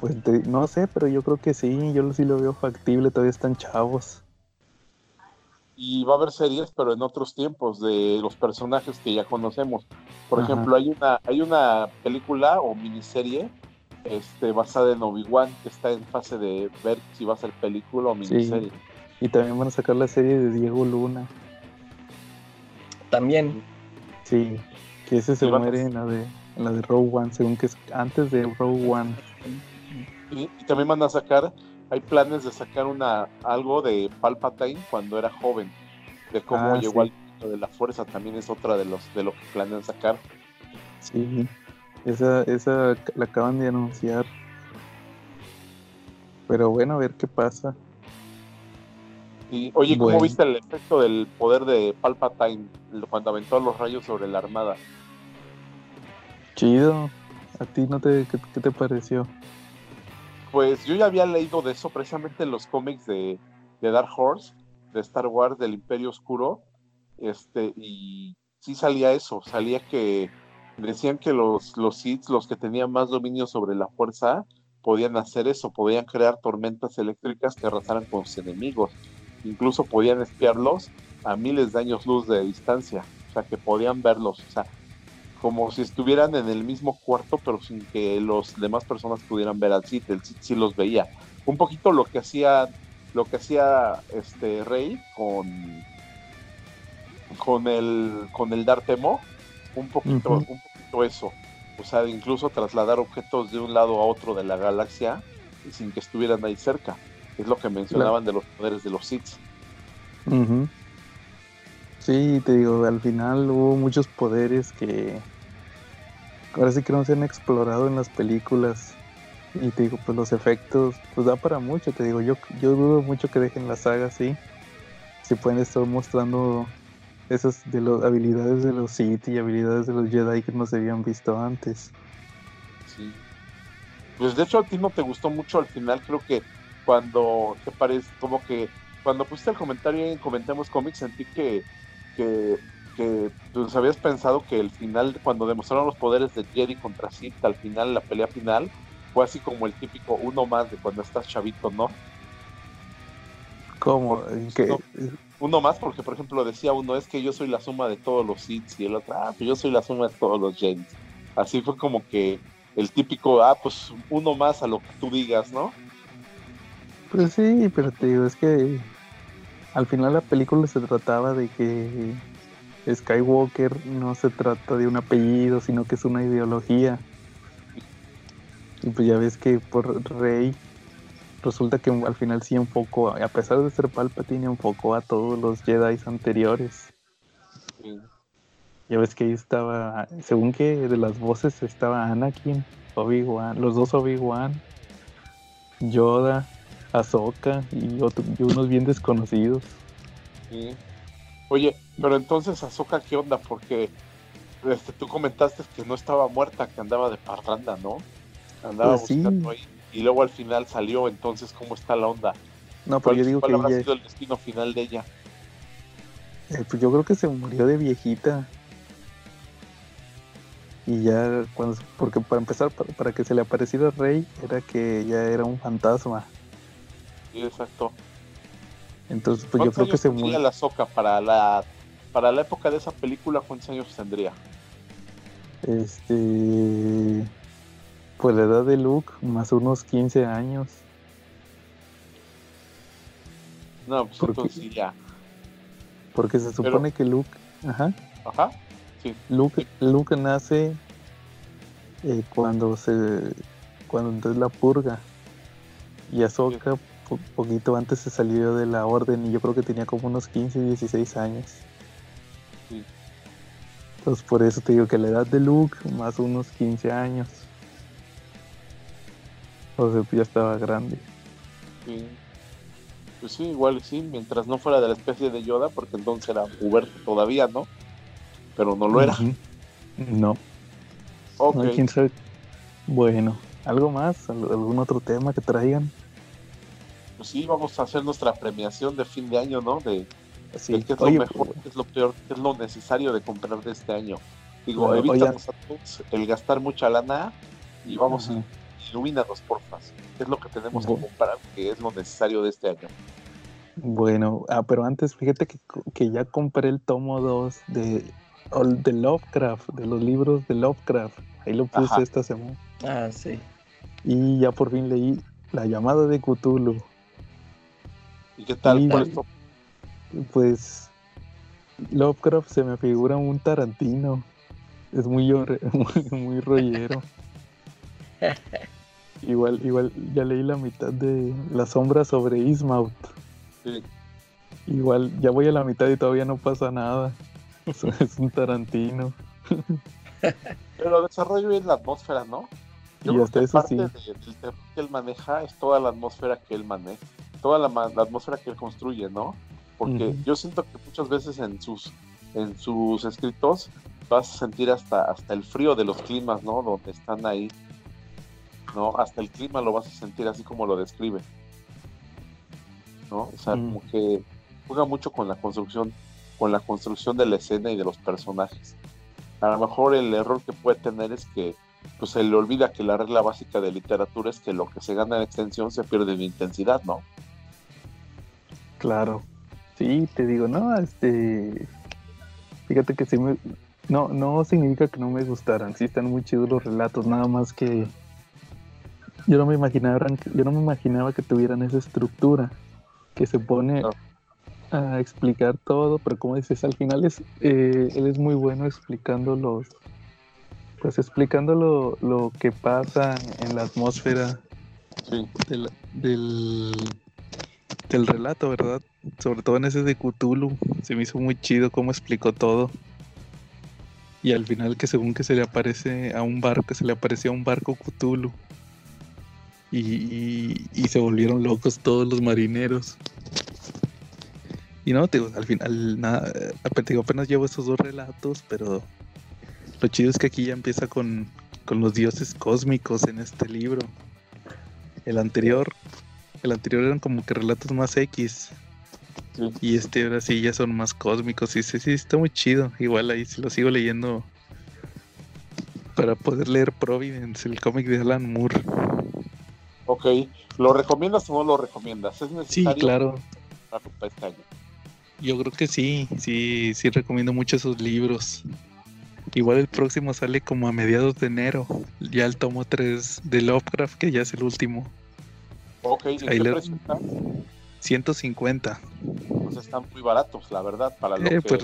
Pues te- no sé, pero yo creo que sí, yo sí lo veo factible, todavía están chavos. Y va a haber series, pero en otros tiempos, de los personajes que ya conocemos. Por Ajá. ejemplo, hay una, hay una película o miniserie este, basada en Obi-Wan que está en fase de ver si va a ser película o miniserie. Y también van a sacar la serie de Diego Luna. También, Sí, que ese se muere en la de en la de Rogue One, según que es antes de Rogue One. Y, y también van a sacar, hay planes de sacar una algo de Palpatine cuando era joven, de cómo Ah, llegó sí. al de la fuerza, también es otra de los de lo que planean sacar. Sí, esa, esa la acaban de anunciar. Pero bueno, a ver qué pasa. Oye, ¿cómo Bueno. viste el efecto del poder de Palpatine cuando aventó los rayos sobre la armada? Chido. ¿A ti no te, qué, qué te pareció? Pues yo ya había leído de eso precisamente en los cómics de, de Dark Horse, de Star Wars, del Imperio Oscuro, este, y sí salía eso, salía que decían que los, los Sith, los que tenían más dominio sobre la fuerza, podían hacer eso, podían crear tormentas eléctricas que arrasaran con sus enemigos, incluso podían espiarlos a miles de años luz de distancia, o sea que podían verlos, o sea, como si estuvieran en el mismo cuarto, pero sin que los demás personas pudieran ver al Sith, el Sith sí los veía. Un poquito lo que hacía, lo que hacía este Rey con con el con el Dartemo, un poquito, un poquito eso. O sea, incluso trasladar objetos de un lado a otro de la galaxia y sin que estuvieran ahí cerca. Es lo que mencionaban de los poderes de los Sith. Sí, te digo, al final hubo muchos poderes que ahora sí que no se han explorado en las películas. Y te digo, pues los efectos, pues da para mucho, te digo, yo, yo dudo mucho que dejen la saga así. Si pueden estar mostrando esas de las habilidades de los Sith y habilidades de los Jedi que no se habían visto antes. Sí. Pues de hecho a ti no te gustó mucho al final, creo que cuando te parece, como que cuando pusiste el comentario en Comentemos Comics sentí que, que, que pues habías pensado que el final, cuando demostraron los poderes de Jedi contra Sith, al final, la pelea final, fue así como el típico uno más de cuando estás chavito, ¿no? ¿Cómo? Porque, ¿En qué? no, Uno más porque, por ejemplo, decía uno, es que yo soy la suma de todos los Sith y el otro, ah, pues yo soy la suma de todos los Jedi. Así fue como que el típico, ah, pues uno más a lo que tú digas, ¿no? Pues sí, pero te digo, es que al final la película se trataba de que Skywalker no se trata de un apellido, sino que es una ideología. Y pues ya ves que por Rey resulta que al final sí enfocó, a pesar de ser Palpatine, enfocó a todos los Jedi anteriores. Sí. Ya ves que ahí estaba, según que de las voces estaba Anakin, Obi-Wan, los dos Obi-Wan, Yoda, Ahsoka y, otro- y unos bien desconocidos. Sí. Oye, pero entonces Ahsoka, ¿qué onda? Porque este, tú comentaste que no estaba muerta, que andaba de parranda, ¿no? Andaba Pues sí. buscando ahí. Y luego al final salió, entonces, ¿cómo está la onda? No, pero ¿Cuál, yo digo cuál que habrá ella- sido el destino final de ella? eh, pues yo creo que se murió de viejita. Y ya, cuando, porque para empezar, para, para que se le apareciera Rey, era que ya era un fantasma. Sí, exacto. Entonces, pues yo ¿Cuántos creo que se tendría murió. la Ahsoka para la, para la época de esa película? ¿Cuántos años tendría? Este. Pues la edad de Luke, más unos 15 años. No, pues ¿Por entonces sí, ya. Porque se supone que Luke. Ajá. Ajá. Sí. Luke, Luke nace eh, cuando se. Cuando entonces la purga. Y Ahsoka, po- poquito antes se salió de la orden y yo creo que tenía como unos 15, 16 años. Sí. Entonces por eso te digo que la edad de Luke, más unos 15 años. O sea, ya estaba grande. Sí. Pues sí, igual sí, mientras no fuera de la especie de Yoda, porque entonces era puberto todavía, ¿no? Pero no lo era. No, Ok. no, quién sabe. Bueno, ¿algo más? ¿Al- ¿Algún otro tema que traigan? Pues sí, vamos a hacer nuestra premiación de fin de año, ¿no? De, Sí. de qué es Oye, lo mejor, qué es lo peor, qué es lo necesario de comprar de este año. Digo, Bueno, evítanos a todos el gastar mucha lana y vamos, Ajá. ilumínanos, porfa. ¿Qué es lo que tenemos que comprar? que es lo necesario de este año? Bueno, ah, pero antes fíjate que, que ya compré el tomo 2 de, de Lovecraft, de los libros de Lovecraft. Ahí lo puse Ajá. esta semana. Ah, sí. Y ya por fin leí La llamada de Cthulhu. ¿Y qué tal? Sí, ¿Cuál de- es tu- Pues Lovecraft se me figura un Tarantino. Es muy, muy, muy rollero. igual, igual ya leí la mitad de La sombra sobre Ismouth. sí, Igual ya voy a la mitad y todavía no pasa nada. Es, un Tarantino. Pero desarrollo bien la atmósfera, ¿no? Yo Y creo hasta que eso parte sí. de- del terror que él maneja es toda la atmósfera que él maneja, toda la, atmósfera que él construye, ¿no? Porque yo siento que muchas veces en sus en sus escritos vas a sentir hasta hasta el frío de los climas, ¿no? Donde están ahí, ¿no? Hasta el clima lo vas a sentir así como lo describe, ¿no? O sea, como que juega mucho con la construcción, con la construcción de la escena y de los personajes. A lo mejor el error que puede tener es que pues se le olvida que la regla básica de literatura es que lo que se gana en extensión se pierde en intensidad, ¿no? Claro. Sí, te digo, no, este. Fíjate que sí me. No, no significa que no me gustaran. Sí están muy chidos los relatos, nada más que. Yo no me imaginaba, yo no me imaginaba que tuvieran esa estructura. Que se pone a explicar todo, pero como dices, al final es, eh, él es muy bueno explicando los. Pues explicando lo, lo que pasa en la atmósfera Sí, del, del, del relato, ¿verdad? Sobre todo en ese de Cthulhu. Se me hizo muy chido cómo explicó todo. Y al final que según que se le aparece a un barco, se le apareció a un barco Cthulhu. Y, y- y se volvieron locos todos los marineros. Y no, te digo, al final, nada, eh, digo, apenas llevo esos dos relatos, pero lo chido es que aquí ya empieza con, con los dioses cósmicos en este libro. El anterior, el anterior eran como que relatos más X. sí. Y este ahora sí ya son más cósmicos. Y sí, sí, está muy chido. Igual ahí sí lo sigo leyendo para poder leer Providence, el cómic de Alan Moore. Ok, ¿lo recomiendas o no lo recomiendas? ¿Es Sí, necesario claro. para este? Yo creo que sí, sí, sí recomiendo mucho esos libros. Igual el próximo sale como a mediados de enero. Ya el tomo 3 de Lovecraft, que ya es el último. Ok, ¿en Ahí qué le- precio está? 150. Pues pues están muy baratos, la verdad, para lo Eh, que... pues,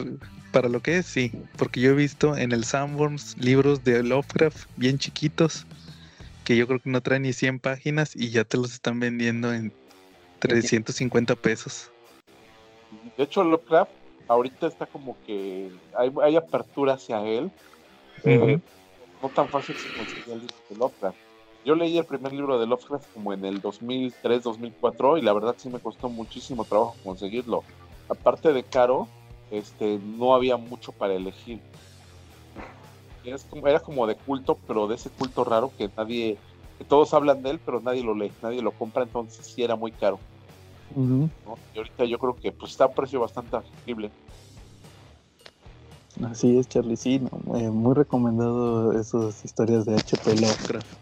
para lo que es, sí. Porque yo he visto en el Sanborns libros de Lovecraft bien chiquitos que yo creo que no traen ni 100 páginas y ya te los están vendiendo en 350 pesos. De hecho, Lovecraft ahorita está como que hay, hay apertura hacia él. eh, no tan fácil se conseguía el libro de Lovecraft. Yo leí el primer libro de Lovecraft como en el 2003, 2004 y la verdad sí me costó muchísimo trabajo conseguirlo. Aparte de caro, este, no había mucho para elegir. Era como, era como de culto, pero de ese culto raro que nadie, que todos hablan de él, pero nadie lo lee, nadie lo compra, entonces sí era muy caro. ¿No? Y ahorita yo creo que pues está a precio bastante asequible. Así es, Charlie. Sí, no, eh, muy recomendado esas historias de HP Lovecraft.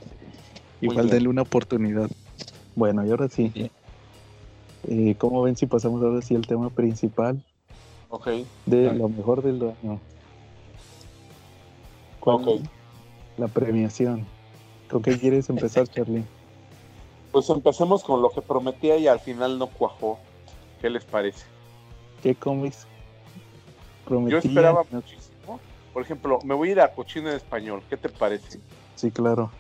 Igual denle una oportunidad. Bueno, y ahora sí. Eh, ¿Cómo ven si pasamos ahora sí al tema principal Ok, de lo mejor del año? ¿Cuál? ok. La premiación. ¿Con qué quieres empezar, Charlie? Pues empecemos con lo que prometía y al final no cuajó. ¿Qué les parece? ¿Qué cómics Yo prometían? esperaba No, muchísimo. Por ejemplo, me voy a ir a Cochino en Español. ¿Qué te parece? Sí, claro.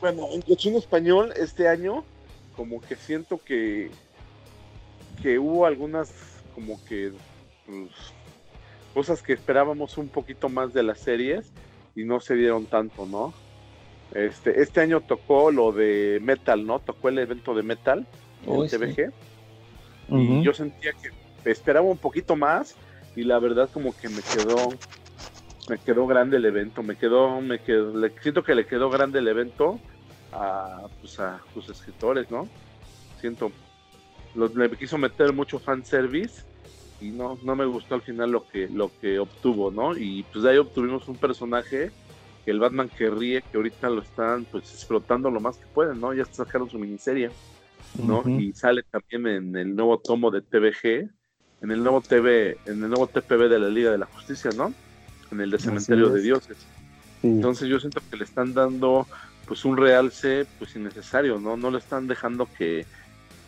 Bueno, en Cochino Español este año, como que siento que, que hubo algunas, como que, pues, cosas que esperábamos un poquito más de las series y no se dieron tanto, ¿no? Este, este año tocó lo de Metal, ¿no? Tocó el evento de Metal en Uy, sí. TVG. Ujú. y yo sentía que esperaba un poquito más y la verdad como que me quedó me quedó grande el evento me quedó me quedó le, siento que le quedó grande el evento a pues a sus escritores no siento lo- le quiso meter mucho fanservice y no no me gustó al final lo que lo que obtuvo no y pues de ahí obtuvimos un personaje que el Batman que ríe que ahorita lo están pues explotando lo más que pueden no ya sacaron su miniserie ¿no? Y sale también en el nuevo tomo de TVG, en el nuevo TV, en el nuevo TPB de la Liga de la Justicia, ¿no? En el de Cementerio de es. Dioses. Sí. Entonces yo siento que le están dando pues un realce pues innecesario, ¿no? No le están dejando que,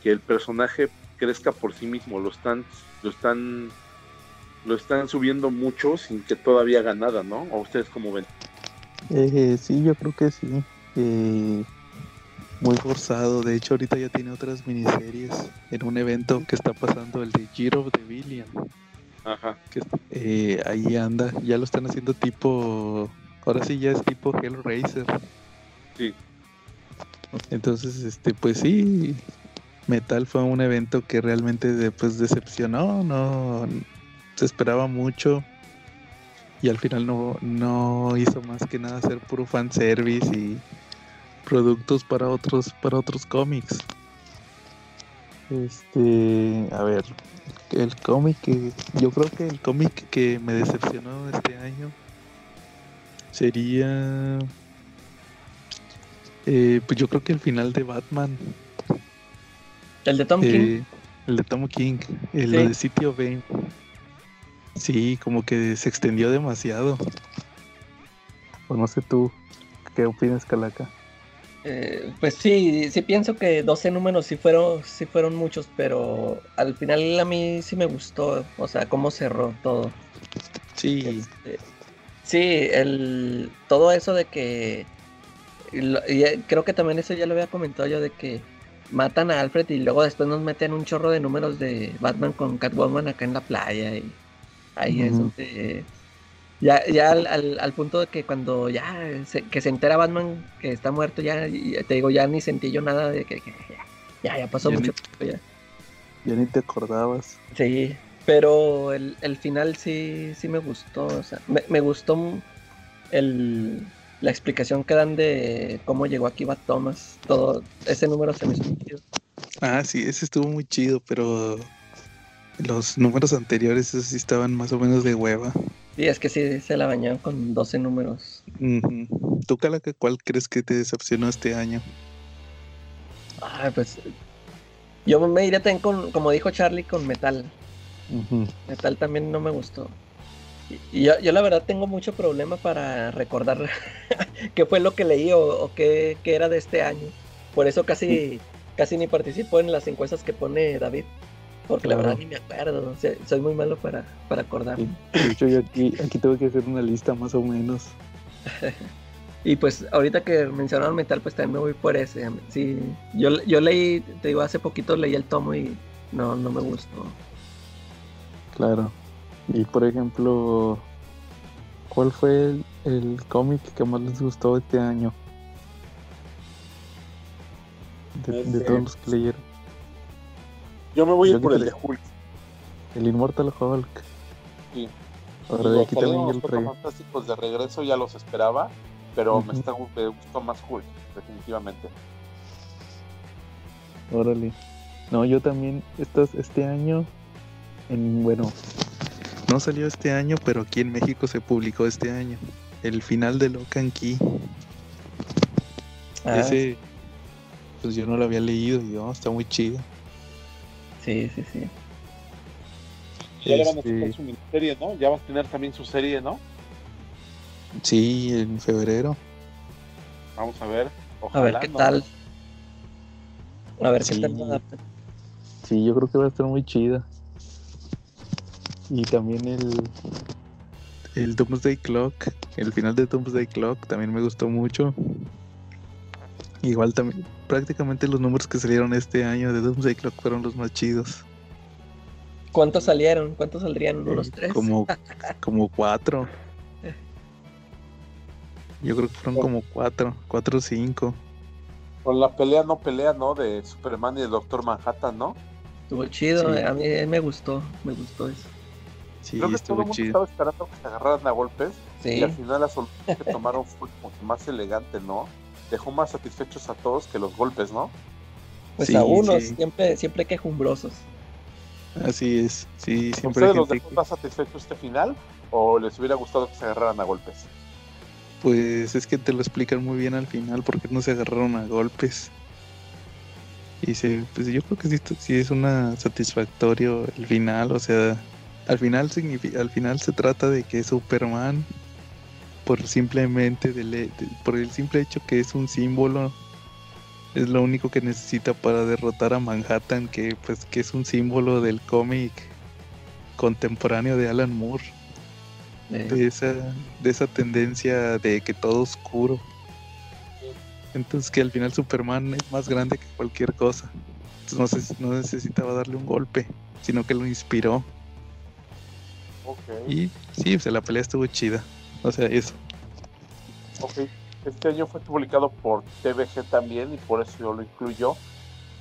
que el personaje crezca por sí mismo, lo están, lo están, lo están subiendo mucho sin que todavía haga nada, ¿no? ¿O ustedes cómo ven? Eh, sí, yo creo que sí. Eh, muy forzado. De hecho, ahorita ya tiene otras miniseries en un evento que está pasando, el de Year of the Billion. Ajá. Que eh, ahí anda. Ya lo están haciendo tipo. Ahora sí, ya es tipo Hellraiser. Sí. Entonces, este, pues sí. Metal fue un evento que realmente después decepcionó. No se esperaba mucho. Y al final no, no hizo más que nada hacer puro fanservice y productos para otros, para otros cómics. Este, a ver, el cómic que yo creo que el cómic que me decepcionó este año sería eh, pues yo creo que el final de Batman, El de Tom King. eh, el de Tom King, el Sí. de City of Bane. Sí, como que se extendió demasiado. O no sé tú, ¿qué opinas, Calaca? Eh, pues sí, sí pienso que 12 números sí fueron, sí fueron muchos, pero al final a mí sí me gustó, o sea, cómo cerró todo. Sí, Este, sí, el, todo eso de que, y lo- y, eh, creo que también eso ya lo había comentado yo, de que matan a Alfred y luego después nos meten un chorro de números de Batman con Catwoman acá en la playa y ahí es Ujú. donde... Ya, ya al, al- al punto de que cuando ya se, que se entera Batman que está muerto, ya, y te digo, ya ni sentí yo nada de que, que ya, ya, ya pasó Ya ni- mucho tiempo ya. ya ni te acordabas. Sí, pero el, el final sí, sí me gustó. O sea, me, me gustó el, la explicación que dan de cómo llegó aquí Bat Thomas. Todo ese número se me hizo muy chido. Ah, sí, ese estuvo muy chido, pero los números anteriores esos sí estaban más o menos de hueva. Sí, es que sí se la bañaron con 12 números. ¿Tú, Calaca, cuál crees que te decepcionó este año? Ay, pues. Yo me iré también con, como dijo Charlie, con Metal. Metal también no me gustó. Y, y yo, yo la verdad tengo mucho problema para recordar qué fue lo que leí o, o qué, qué era de este año. Por eso casi, casi ni participo en las encuestas que pone David. Porque la verdad ni me acuerdo. o sea, soy muy malo para, para acordarme. De hecho, yo aquí, aquí tengo que hacer una lista más o menos. Y pues ahorita que mencionaron metal, pues también me voy por ese. Sí, yo, yo leí, te digo, hace poquito leí el tomo y no, no me gustó. Claro. Y por ejemplo, ¿cuál fue el, el cómic que más les gustó este año? De, de Este- todos los que leyeron. Yo me voy a ir por el de. Hulk. El Immortal Hulk. Sí. Ahora de aquí también salieron yo los el Cuatro traigo. fantásticos de regreso, ya los esperaba, pero me, Ujú. está, me gustó más Hulk, definitivamente. Órale. No, yo también, estas, este año, en, bueno, no salió este año, pero aquí en México se publicó este año. El final de Locan Key. Ah, Ese, pues yo no lo había leído y oh, está muy chido. Sí, sí, sí. Ya le van a Este, sacar su miniserie, ¿no? Ya va a tener también su serie, ¿no? sí, en febrero. Vamos a ver. A Ojalá, ver qué ¿no? tal. A ver Sí. qué tal. Sí, yo creo que va a estar muy chida. Y también el, el Doomsday Clock, el final de Doomsday Clock también me gustó mucho. Igual también, prácticamente los números que salieron este año de Doomsday Clock fueron los más chidos. ¿Cuántos salieron? ¿Cuántos saldrían? ¿Unos Eh, tres? Como, como cuatro. Yo creo que fueron como cuatro, cuatro o cinco. Con la pelea no pelea, ¿no? De Superman y el Doctor Manhattan, ¿no? Estuvo chido, Sí. a mí eh, me gustó, me gustó eso. Sí, Creo que todo estuvo el mundo chido. estaba esperando que se agarraran a golpes y Sí, al final la solución que tomaron fue como que más elegante, ¿no? Dejó más satisfechos a todos que los golpes, ¿no? pues Sí, a unos, sí. siempre, siempre quejumbrosos. Así es, sí, ¿A siempre ¿Ustedes los dejó más satisfechos este final o les hubiera gustado que se agarraran a golpes? Pues es que te lo explican muy bien al final porque no se agarraron a golpes. Y se, pues yo creo que sí, sí es una satisfactorio el final, o sea, al final significa, al final se trata de que Superman por simplemente he- de- por el simple hecho que es un símbolo es lo único que necesita para derrotar a Manhattan que pues que es un símbolo del cómic contemporáneo de Alan Moore Eh, de esa, de esa tendencia de que todo oscuro. Entonces que al final Superman es más grande que cualquier cosa. Entonces no, se- no necesitaba darle un golpe, sino que lo inspiró. Y sí, o sea, la pelea estuvo chida. O sea, eso. Ok. Este año fue publicado por TVG también y por eso yo lo incluyo.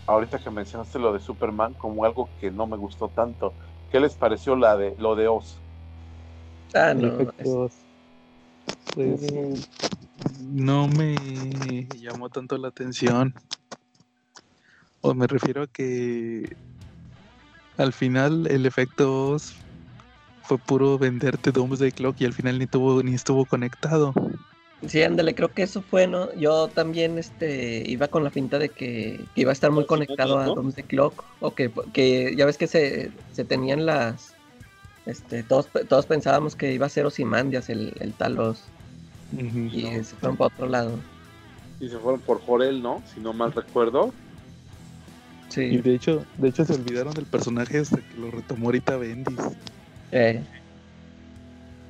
Ahorita que mencionaste lo de Superman como algo que no me gustó tanto. ¿Qué les pareció la de lo de Oz? ah, no, es- pues no me llamó tanto la atención. O me refiero a que al final el efecto Oz fue puro venderte Doomsday Clock y al final ni tuvo ni estuvo conectado. Sí, ándale, creo que eso fue, ¿no? Yo también este, iba con la finta de que, que iba a estar muy Con conectado a ¿no? Doomsday Clock, o que, que ya ves que se, se tenían las... Este, todos, todos pensábamos que iba a ser Osimandias el, el Talos, y se fueron para otro lado. Y se fueron por Jorel, ¿no? Si no mal recuerdo. Y Sí, de hecho, de hecho se olvidaron del personaje hasta que lo retomó ahorita Bendis, eh,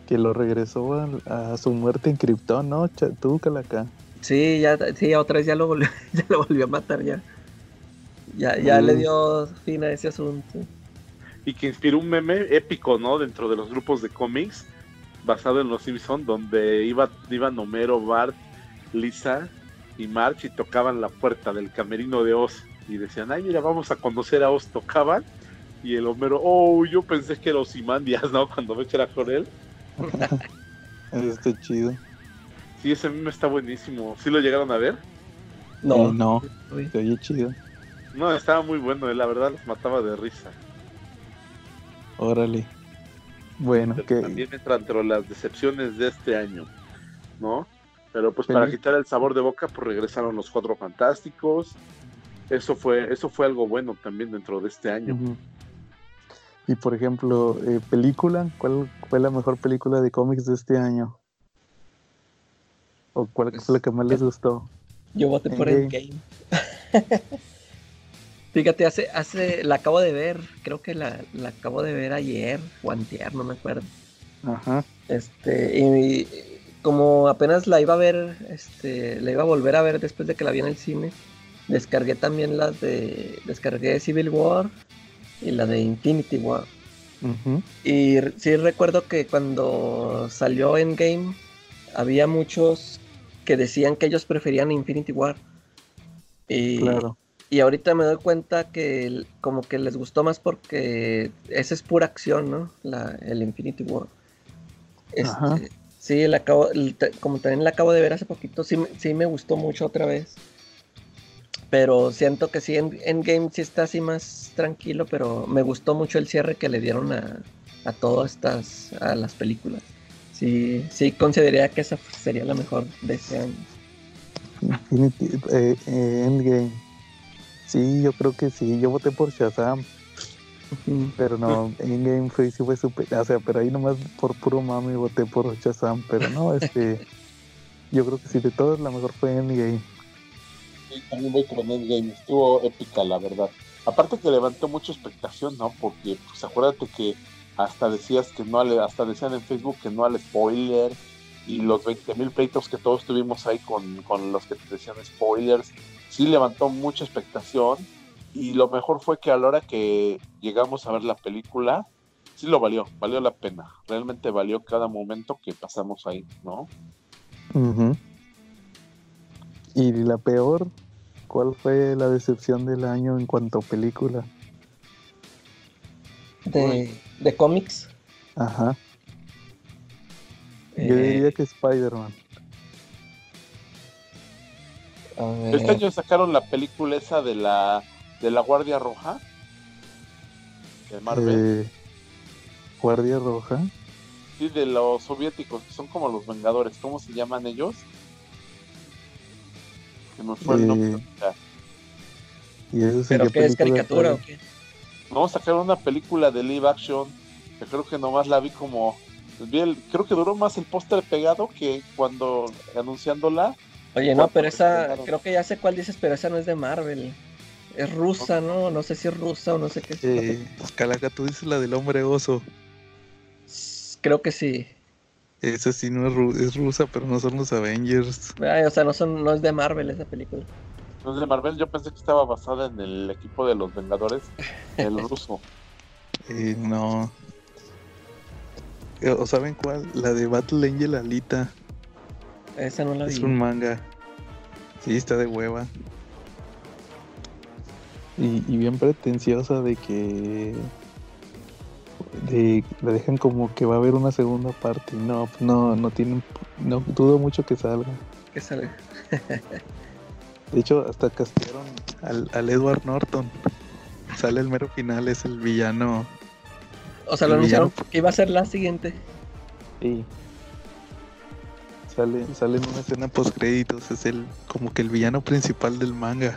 que lo regresó a, a su muerte en Krypton, ¿no? Cha- Tú, Calaca. sí, ya, sí, otra vez ya lo volvió, ya lo volvió a matar ya. Ya, ya le dio fin a ese asunto. Y que inspiró un meme épico, ¿no? Dentro de los grupos de cómics basado en los Simpsons, donde iba, iban Homero, Bart, Lisa y March y tocaban la puerta del camerino de Oz. Y decían, ay, mira, vamos a conocer a Oz. Tocaban. Y el Homero, oh, yo pensé que era Ozymandias, ¿no? Cuando que era Jorel. Eso está chido. Sí, ese meme está buenísimo. ¿Sí lo llegaron a ver? No, no, se oye chido. No, estaba muy bueno, eh, la verdad los mataba de risa. Órale. Bueno, Pero que también entra entre las decepciones de este año, ¿no? Pero pues para quitar el sabor de boca, pues regresaron los cuatro fantásticos. Eso fue, eso fue algo bueno también dentro de este año. Y por ejemplo, eh, película, ¿cuál fue la mejor película de cómics de este año? ¿O cuál Pues, fue la que más les gustó? Yo voté por Endgame. Endgame. Fíjate, hace, hace, la acabo de ver, creo que la, la acabo de ver ayer o antier, no me acuerdo. Ajá. Este, y como apenas la iba a ver, este, la iba a volver a ver después de que la vi en el cine, descargué también las de, descargué Civil War y la de Infinity War. Y sí recuerdo que cuando salió Endgame, había muchos que decían que ellos preferían Infinity War. Y, Claro. y ahorita me doy cuenta que como que les gustó más porque esa es pura acción, ¿no? La, el Infinity War. Este, Ajá. sí, la acabo, como también la acabo de ver hace poquito, sí, sí me gustó mucho otra vez. Pero siento que sí, en Endgame sí está así más tranquilo, pero me gustó mucho el cierre que le dieron a, a todas estas, a las películas. Sí, sí consideraría que esa sería la mejor de este año. Eh, eh, Endgame. Sí, yo creo que sí. Yo voté por Shazam, pero no, Endgame fue, sí fue super. O sea, pero ahí nomás por puro mami voté por Shazam, pero no, este. yo creo que sí, de todas la mejor fue Endgame. También voy con Endgame, estuvo épica, la verdad. Aparte que levantó mucha expectación, ¿no? Porque, pues, acuérdate que hasta decías que no, al- hasta decían en Facebook que no al spoiler, y los 20 mil pleitos que todos tuvimos ahí con, con los que te decían spoilers, sí levantó mucha expectación, y lo mejor fue que a la hora que llegamos a ver la película, sí lo valió, valió la pena, realmente valió cada momento que pasamos ahí, ¿no? Ujú. Y la peor, ¿cuál fue la decepción del año en cuanto a película? De, de cómics. Ajá. Yo eh, diría que Spider-Man. Este año sacaron la película esa de la de la Guardia Roja de Marvel, Eh, Guardia Roja. sí, de los soviéticos, que son como los Vengadores, ¿cómo se llaman ellos? Que me fue el nombre ahorita. ¿Y eso ¿Pero qué es caricatura o qué? No, sacaron una película de live action, que creo que nomás la vi como vi el- creo que duró más el póster pegado que cuando anunciándola. Oye, no, ¿Cuál pero esa, creo que ya sé cuál dices, pero esa no es de Marvel. Es rusa, ¿no? No sé si es rusa o no sé qué es. Eh, Calaca, tú dices la del hombre oso. Creo que sí. Esa sí no es, ru- es rusa, pero no son los Avengers. Ay, o sea, no, son, no es de Marvel esa película. No es de Marvel, yo pensé que estaba basada en el equipo de los Vengadores, el ruso. Eh, no. Eh, ¿O saben cuál? La de Battle Angel Alita. Esa no la vi. Es un manga. Sí, está de hueva. Y, y bien pretenciosa de que. De, la dejan como que va a haber una segunda parte. No, no, no tienen. No dudo mucho que salga. Que sale. De hecho, hasta castearon al, al Edward Norton. Sale el mero final, es el villano. O sea, lo anunciaron villano. que iba a ser la siguiente. Sí. Sale, sale en una escena post créditos, es el como que el villano principal del manga.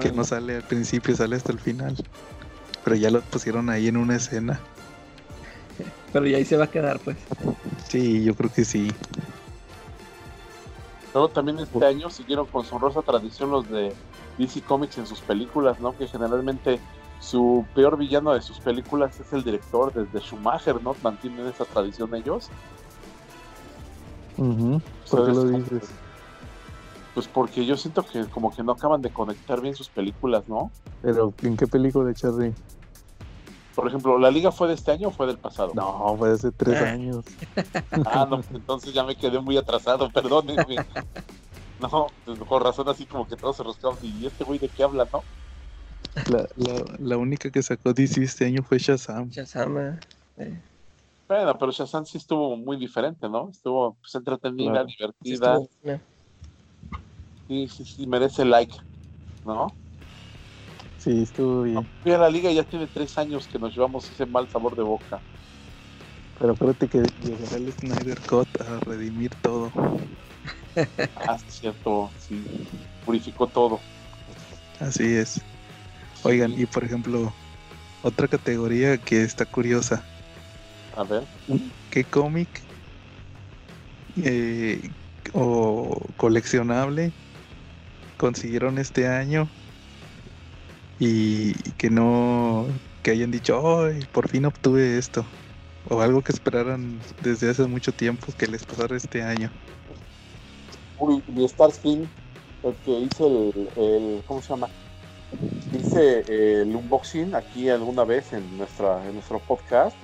que no sale al principio, sale hasta el final. Pero ya lo pusieron ahí en una escena. Pero ya ahí se va a quedar, pues. Sí, yo creo que sí. Luego también este año siguieron con su honrosa tradición los de DC Comics en sus películas, ¿no? Que generalmente su peor villano de sus películas es el director, desde Schumacher, ¿no? Mantienen esa tradición ellos. Ujú. ¿Por qué lo dices? Pues porque yo siento que como que no acaban de conectar bien sus películas, ¿no? Pero, ¿en qué película, Charlie? Por ejemplo, ¿la liga fue de este año o fue del pasado? No, fue hace tres Ah. años. Ah, no, pues entonces ya me quedé muy atrasado, perdónenme. No, pues con razón así como que todos se roscaban. ¿Y este güey de qué habla, no? La, la, la única que sacó DC este año fue Shazam. Shazama. eh, Bueno, pero Shazam sí estuvo muy diferente, ¿no? Estuvo pues, entretenida, Claro. sí divertida. estuvo. Sí, sí, sí, merece like, ¿no? Sí, estuvo bien. Fui a la liga ya tiene tres años que nos llevamos ese mal sabor de boca. Pero acuérdate que llegará el Snyder Cut a redimir todo. Ah, es cierto, sí. Purificó todo. Así es. Oigan, y por ejemplo, otra categoría que está curiosa. A ver, ¿Qué cómic eh, o coleccionable consiguieron este año y, y que no, que hayan dicho, ¡ay, por fin obtuve esto! O algo que esperaran desde hace mucho tiempo que les pasara este año. Uy, mi Starscream, el que hice el, el- ¿cómo se llama? Hice el unboxing aquí alguna vez en nuestra en nuestro podcast.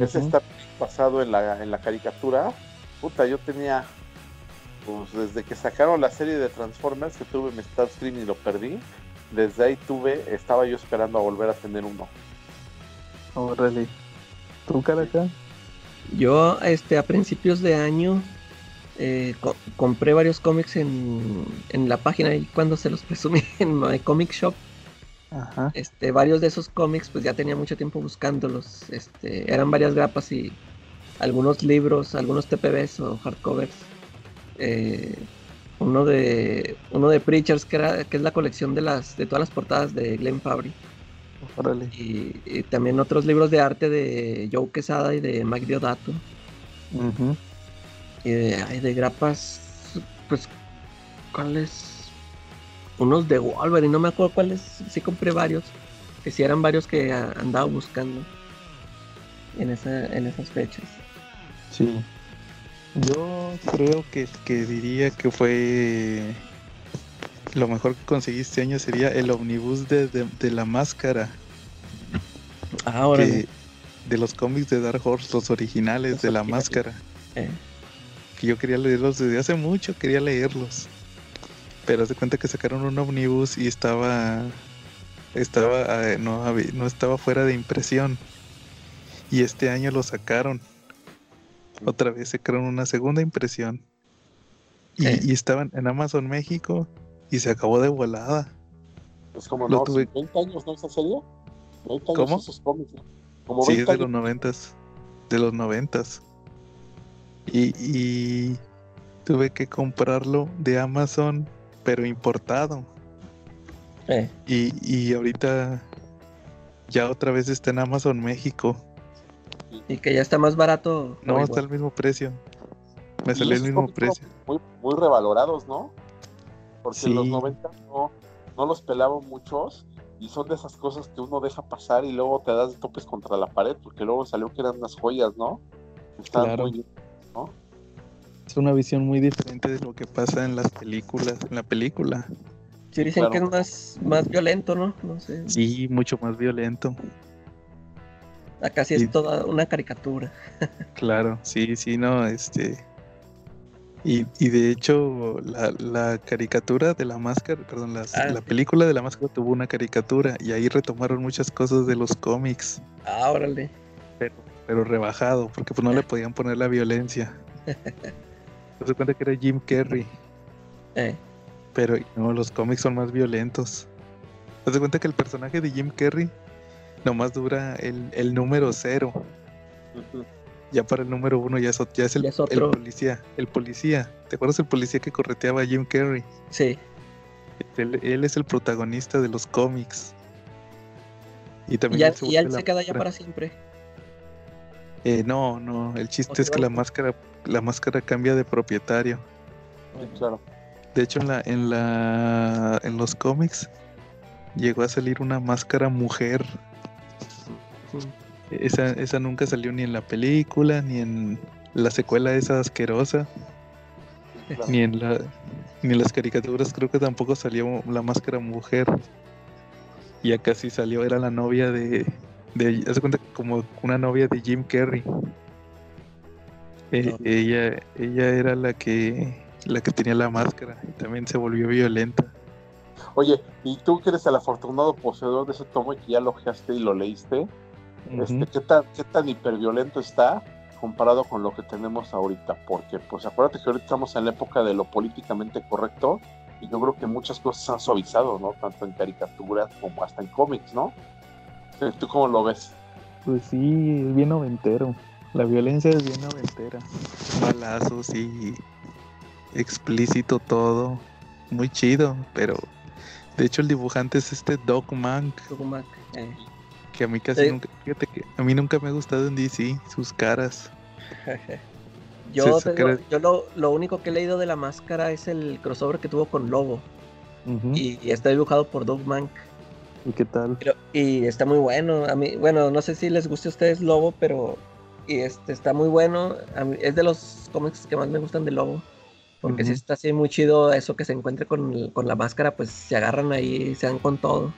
Ese Ujú. está basado en la, en la caricatura. Puta, yo tenía, pues desde que sacaron la serie de Transformers que tuve mi Starscream y lo perdí, desde ahí tuve, estaba yo esperando a volver a tener uno. Órale. ¿Tú, Caraca? Yo, este, a principios de año, eh, co- compré varios cómics en, en la página y cuando se los presumí en My Comic Shop. Ajá. Este, varios de esos cómics, pues ya tenía mucho tiempo buscándolos. Este, eran varias grapas y algunos libros, algunos TPBs o hardcovers. Eh, uno de uno de Preachers que era que es la colección de las de todas las portadas de Glenn Fabry. Órale. y, y también otros libros de arte de Joe Quesada y de Mike Diodato. Y de, ay, de grapas pues cuáles unos de Wolverine no me acuerdo cuáles sí compré varios que sí eran varios que andaba buscando en esa en esas fechas. Sí. Yo creo que, que diría que fue lo mejor que conseguí este año sería el omnibus de, de- de la máscara. ahora que- de los cómics de Dark Horse, los originales Los de la originales. máscara. Que yo quería leerlos desde hace mucho, quería leerlos. Pero se cuenta que sacaron un omnibus y estaba. Estaba. eh, no, no estaba fuera de impresión. Y este año lo sacaron. Otra vez sacaron una segunda impresión. Y, estaban en Amazon México y se acabó de volada. Es como, Lo no, tuve- 20 años, ¿no? ¿Esa serie? 20 años ¿Cómo? esos cómics, ¿no? Como Sí, 20 es de años. los noventas. De los noventas. Y, y tuve que comprarlo de Amazon, pero importado. Eh, Y, y ahorita ya otra vez está en Amazon México. Y que ya está más barato No, igual. está al mismo precio. Me salió el mismo precio. Muy, muy revalorados, ¿no? Porque en los Sí. 90 no, no los pelaban muchos y son de esas cosas que uno deja pasar y luego te das topes contra la pared porque luego salió que eran unas joyas, ¿no? Estaban Claro. muy Es una visión muy diferente de lo que pasa en las películas, en la película. Sí, dicen claro. que es más, más violento, ¿no? No sé. Sí, mucho más violento. Acá sí Y- es toda una caricatura. Claro, sí, sí, no, este. Y, y de hecho, la, la caricatura de la máscara, perdón, las- Ah, la sí. película de la máscara tuvo una caricatura y ahí retomaron muchas cosas de los cómics, Ah, órale. pero, pero rebajado, porque pues no le podían poner la violencia. Se cuenta que era Jim Carrey, Eh, pero no, los cómics son más violentos. Se da cuenta que el personaje de Jim Carrey nomás dura el, el número cero. Ya para el número uno ya es, ya es el, Ya es el policía. El policía. ¿Te acuerdas el policía que correteaba a Jim Carrey? sí. Él, él es el protagonista de los cómics. Y Y, también ya, él se y él se queda ya para siempre. Eh, no, no. El ¿O chiste es que la máscara, la máscara cambia de propietario. Sí, claro. De hecho, en la, en la, en los cómics llegó a salir una máscara mujer. Esa, esa nunca salió ni en la película, ni en la secuela esa asquerosa. claro. Ni en la ni en las caricaturas creo que tampoco salió la máscara mujer. Y acá sí salió, era la novia de. de cuenta como una novia de Jim Carrey. Eh, No. ella, ella era la que la que tenía la máscara y también se volvió violenta. Oye, y tú que eres el afortunado poseedor de ese tomo y que ya lo y lo leíste, este. ¿qué, tan, ¿qué tan hiperviolento está comparado con lo que tenemos ahorita? Porque, pues acuérdate que ahorita estamos en la época de lo políticamente correcto y yo creo que muchas cosas se han suavizado, ¿no? Tanto en caricaturas como hasta en cómics, ¿no? ¿Tú cómo lo ves? Pues sí, es bien noventero. La violencia es bien noventera. Balazos y explícito todo. Muy chido, pero de hecho el dibujante es este Doc Mank, Tucumac, eh. Que a mí casi Sí. nunca, fíjate que a mí nunca me ha gustado en DC, sus caras. Yo, tengo- yo lo, lo único que he leído de la máscara es el crossover que tuvo con Lobo. Y, y está dibujado por Doug Mank. ¿Y qué tal? Pero- y está muy bueno. A mí, bueno, no sé si les guste a ustedes Lobo, pero y este está muy bueno. A mí- es de los cómics que más me gustan de Lobo. Porque Ujú. está así muy chido eso que se encuentre con, el- con la máscara, pues se agarran ahí, se dan con todo.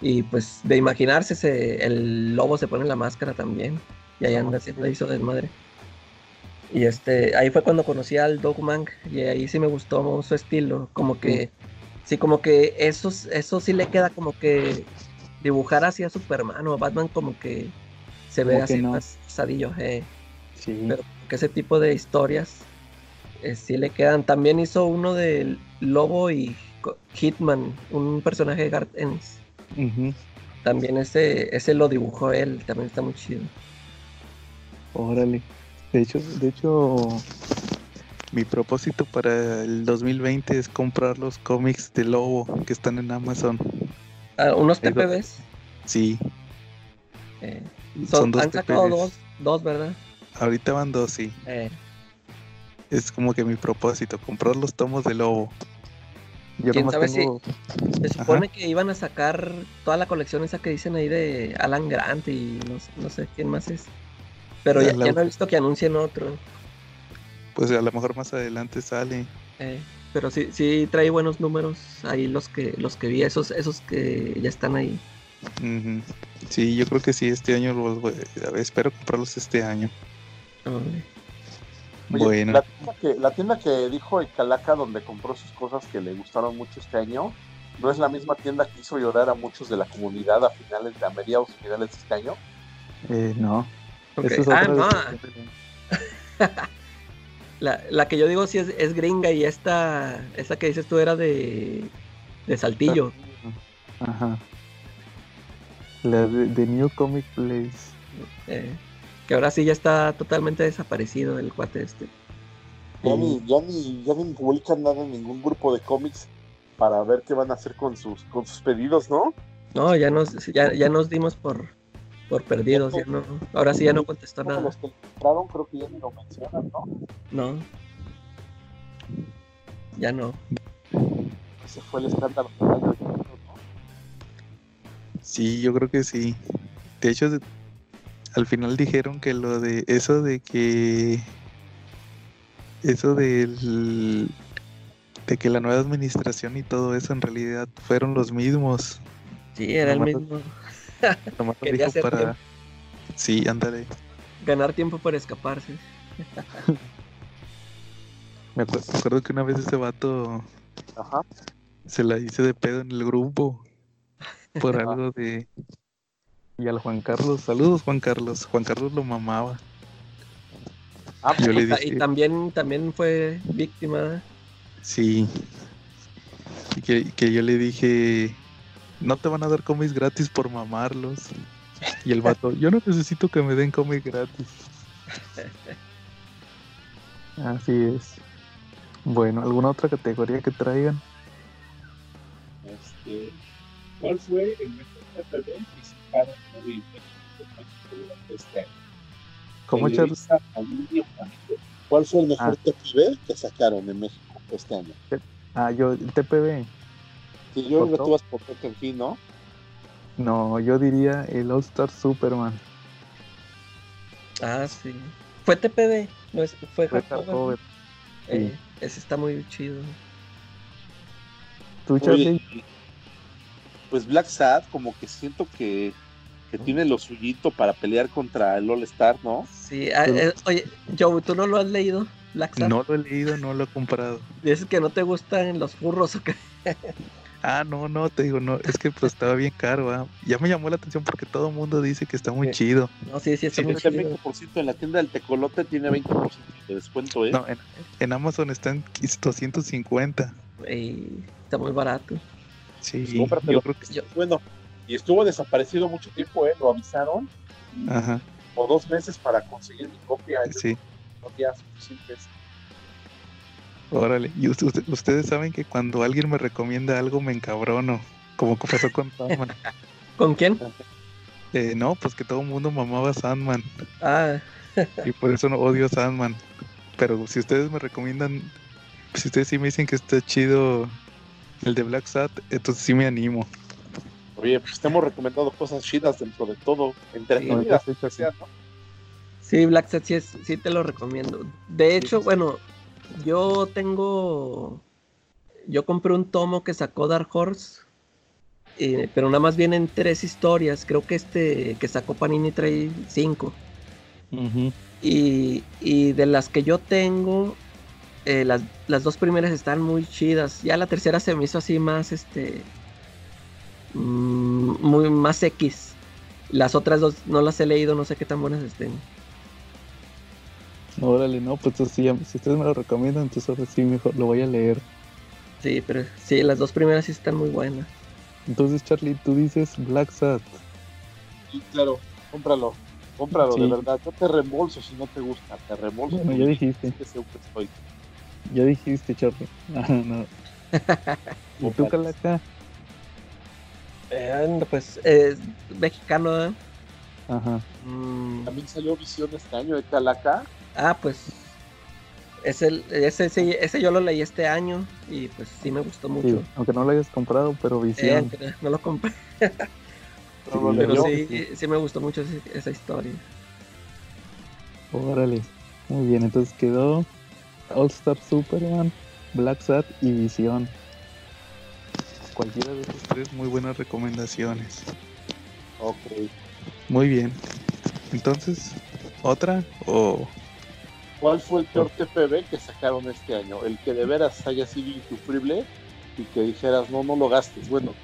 Y pues de imaginarse, se- el lobo se pone la máscara también. Y ahí anda haciendo hizo desmadre. Y este, ahí fue cuando conocí al Dogman y ahí sí me gustó su estilo. Como que, sí, como que eso, eso sí le queda como que dibujar así a Superman o Batman como que se ve Como así no. más pesadillo. eh. Sí. Pero que ese tipo de historias eh, sí le quedan. También hizo uno de Lobo y Hitman, un personaje de Garth También ese, ese lo dibujó él, también está muy chido. Órale. De hecho, de hecho, mi propósito para el 2020 es comprar los cómics de Lobo que están en Amazon. Ah, unos. TPBs. Sí, eh, son, son, dos han sacado dos, ¿verdad? Ahorita van dos, sí. Eh, Es como que mi propósito, comprar los tomos de Lobo. Yo ¿Quién sabe si- tengo... se supone que iban a sacar toda la colección esa que dicen ahí de Alan Grant y no, sé- no sé quién más es. Pero ya, La- ya no he visto que anuncien otro. Pues a lo mejor más adelante sale. Eh, pero sí, sí trae buenos números ahí los que los que vi, esos, esos que ya están ahí. Sí, yo creo que sí, este año los voy- a ver, espero comprarlos este año. Oye, bueno, La tienda, que, la tienda que dijo el Calaca donde compró sus cosas que le gustaron mucho este año, no es la misma tienda que hizo llorar a muchos de la comunidad a finales de a mediados finales de este año. eh, no. Ok. Esa es Ah, no, la, la que yo digo sí es, es gringa y esta, esta que dices tú era de, de Saltillo. Ajá. La de, de New Comic Place. eh, que ahora sí ya está totalmente desaparecido el cuate este. Ya ni, ya ni, ya ni publican nada en ningún grupo de cómics para ver qué van a hacer con sus, con sus pedidos, ¿no? No, ya nos, ya, ya nos dimos por, por perdidos. Ya no, ahora sí ya no contestó nada. los que compraron creo que ya ni lo mencionan, ¿no? No. Ya no. Ese fue el escándalo ¿no? Sí, yo creo que sí. De hecho, de- al final dijeron que lo de eso de que eso del de que la nueva administración y todo eso en realidad fueron los mismos. Sí, era el mismo. Nomás lo dijo para tiempo. Sí, ándale. Ganar tiempo para escaparse. Me acuerdo, me acuerdo que una vez ese vato Ajá. se la hice de pedo en el grupo por algo de y al Juan Carlos, saludos Juan Carlos, Juan Carlos lo mamaba. Ah, Yo le Y ta- dije, Y también, también fue víctima. sí, y que, que yo le dije, no te van a dar cómics gratis por mamarlos. Y el vato, yo no necesito que me den cómics gratis. Así es. Bueno, ¿alguna otra categoría que traigan? Este, ¿Cuál fue el mejor TPB durante este año? ¿Cómo, Charles? ¿Cuál fue el mejor Ah. TPB que sacaron en México este año? Ah, yo, el TPB. Sí, yo creo que tú vas por Tekken Fin, ¿no? No, yo diría el All Star Superman. Ah, sí. Fue TPB. No es, fue Fue hardcover. Eh, ese está muy chido. ¿Tú, Charlie? Oye, pues Black Sad como que siento que, que tiene lo suyito para pelear contra el All Star, ¿no? Sí, ah, eh, oye, Joe, ¿tú no lo has leído? Black? No lo he leído, no lo he comprado. Dices que no te gustan los furros o qué. Ah, no, no, te digo, no, es que pues estaba bien caro, ¿ah? Ya me llamó la atención porque todo el mundo dice que está muy Sí. chido. No, sí, sí, está Sí, muy es el chido. 20% en la tienda del Tecolote tiene 20% de descuento, ¿eh? No, en, en Amazon está en 250. Y está muy barato. Sí, Pues yo creo que Yo- Bueno, y estuvo desaparecido mucho tiempo, ¿eh? Lo avisaron, Ajá, o dos meses para conseguir mi copia. Yo sí, no había suficientes. órale. Y usted- ustedes saben que cuando alguien me recomienda algo me encabrono, como que pasó con Sandman. ¿Con quién? Eh, no, pues que todo el mundo mamaba a Sandman Ah, y por eso no odio a Sandman. Pero si ustedes me recomiendan, si ustedes sí me dicen que está chido el de Black Sat, entonces sí me animo. Oye, pues te hemos recomendado cosas chidas dentro de todo, entretenidas, Sí, que sea, ¿no? Sí, Black Set sí, es- sí te lo recomiendo. De hecho, bueno, yo tengo. Yo compré un tomo que sacó Dark Horse. eh, pero nada más vienen tres historias. Creo que este que sacó Panini trae cinco. Y, y de las que yo tengo, eh, las, las dos primeras están muy chidas. Ya la tercera se me hizo así más, este, muy más X. Las otras dos no las he leído, no sé qué tan buenas estén. Órale, no, pues sí, ya- si ustedes me lo recomiendan, entonces ahora sí mejor lo voy a leer. Sí, pero sí, las dos primeras sí están muy buenas. Entonces, Charlie, tú dices Black Sat. Sí, claro, cómpralo, cómpralo, de verdad. Yo te reembolso si no te gusta, te reembolso. Bueno, ya dijiste, Que siempre estoy. ya dijiste, Charlie. Ah, no. ¿Y tú, Calaca? Eh, pues es mexicano, ¿eh? Ajá. Mm, También salió Visión este año de Calaca. ah, pues es el, ese, ese, ese yo lo leí este año y pues sí me gustó mucho. Sí, aunque no lo hayas comprado, pero Eh, visión. aunque no lo compré, pero leyó. sí, sí me gustó mucho ese- esa historia. Órale. Muy bien, entonces quedó All Star Superman, Black Sat y Visión. Cualquiera de esos tres muy buenas recomendaciones. Ok. Muy bien. Entonces, ¿otra? O ¿Cuál fue el peor TPB que sacaron este año? El que de veras haya sido insufrible y que dijeras, no, no lo gastes. Bueno,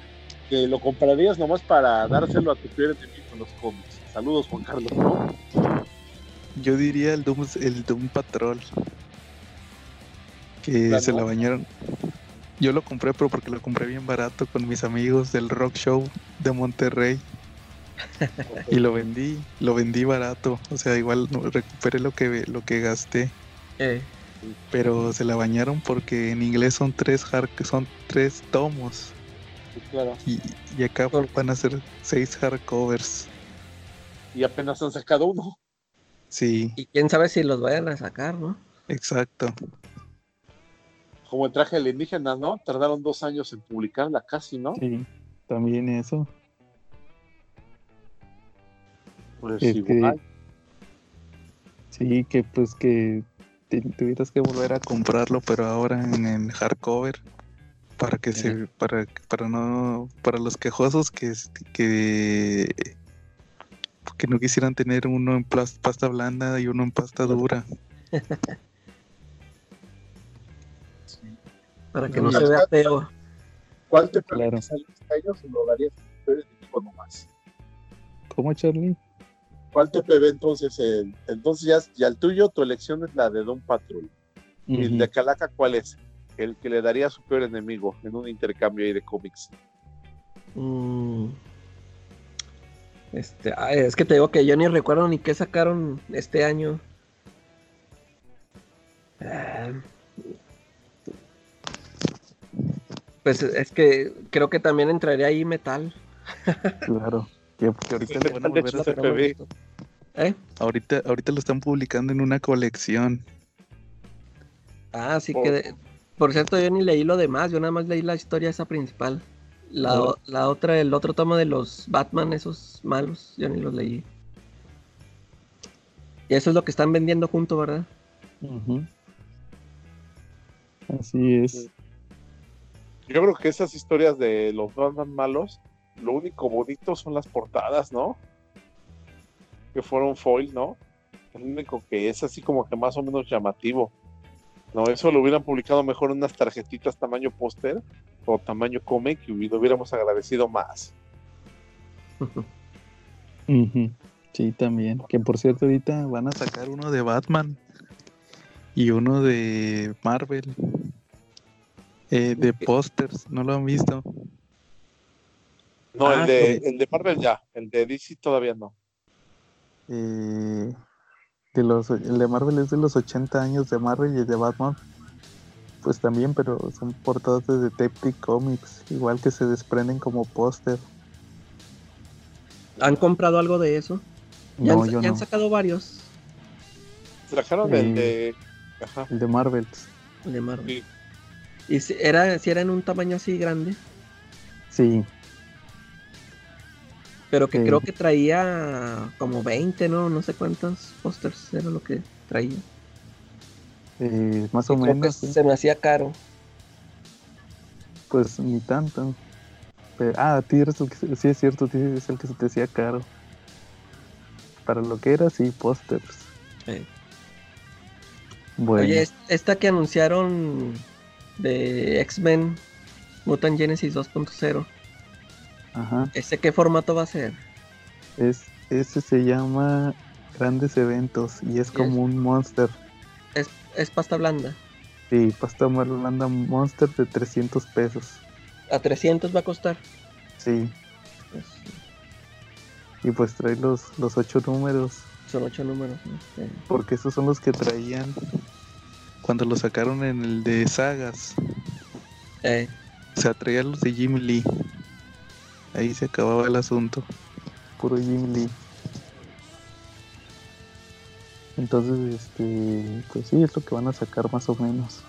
que lo comprarías nomás para dárselo a tu peor enemigo en los cómics. Saludos, Juan Carlos. ¿no? yo diría el Doom, el Doom Patrol. Que se la bañaron. Yo lo compré, pero porque lo compré bien barato con mis amigos del Rock Show de Monterrey. Y lo vendí, lo vendí barato. O sea, igual recuperé lo que, lo que gasté. Eh, Pero se la bañaron porque en inglés son tres hard, son tres tomos. Claro. Y, y acá van a ser seis hardcovers. Y apenas han sacado uno. Sí, y quién sabe si los vayan a sacar, ¿no? exacto. Como el traje alienígena, ¿no? Tardaron dos años en publicarla casi, ¿no? Sí, también eso. Pues Este, igual. Sí, que pues que te- tuvieras que volver a comprarlo, pero ahora en, hardcover para que se para para no para los quejosos que que que no quisieran tener uno en pasta blanda y uno en pasta dura. Para que No, se vea feo. ¿Cuál te claro. este año? Se lo darías a tu peor enemigo nomás. ¿Cómo Charlie? ¿Cuál TPB entonces? El- entonces ya, ya el tuyo, tu elección es la de Don Patrol. ¿Y el de Calaca cuál es? El que le daría a su peor enemigo en un intercambio ahí de cómics. Mm. Este, ay, es que te digo que yo ni recuerdo ni qué sacaron este año. Ah. Pues es que creo que también entraría ahí metal. Claro. Que, que ahorita Sí, van a volver a ve. ¿Eh? Ahorita, ahorita lo están publicando en una colección. Ah, sí Por- que... de- Por cierto, yo ni leí lo demás, yo nada más leí la historia esa principal. La, Oh. o- la otra, el otro tomo de los Batman, esos malos, yo ni los leí. Y eso es lo que están vendiendo junto, ¿verdad? Ujú. Así es. Yo creo que esas historias de los Batman malos, lo único bonito son las portadas, ¿no? Que fueron foil, ¿no? Es lo único que es así como que más o menos llamativo. No, eso lo hubieran publicado mejor unas tarjetitas tamaño póster o tamaño cómic y lo hubiéramos agradecido más. Sí, también. Que por cierto, ahorita van a sacar uno de Batman y uno de Marvel. Eh, de pósters, ¿no lo han visto? No, Ah, el, de, sí. el de Marvel ya, el de DC todavía no. Eh, de los, el de Marvel es de los 80 años de Marvel y el de Batman. Pues también, pero son portadas de Detective Comics, igual que se desprenden como póster. ¿Han comprado algo de eso? Ya, No, han, yo ya no. han sacado varios Trajeron el de. Ajá. El de Marvel. de Marvel. Sí. ¿Y si era, si era en un tamaño así grande? Sí. Pero que Sí. creo que traía como 20, ¿no? No sé cuántos pósters era lo que traía. Eh, más o creo que menos, sí. se me hacía caro. pues ni tanto. Pero- ah, a ti eres el que, se- sí es cierto, sí es el que se te hacía caro. Para lo que era, sí, pósters. Eh. Bueno, Oye, es- esta que anunciaron de X-Men Mutant Genesis 2.0, ajá. ¿ese qué formato va a ser? Es, ese se llama Grandes Eventos y es como un monster. Es, es pasta blanda. Sí, pasta blanda monster de 300 pesos. A 300 va a costar. Sí, Pues, y pues trae los, los ocho números. son 8 números. ¿no? Eh, Porque esos son los que traían cuando lo sacaron en el de sagas. eh, O sea, traía los de Jim Lee. Ahí se acababa el asunto. Puro Jim Lee. Entonces, este, pues sí, es lo que van a sacar más o menos.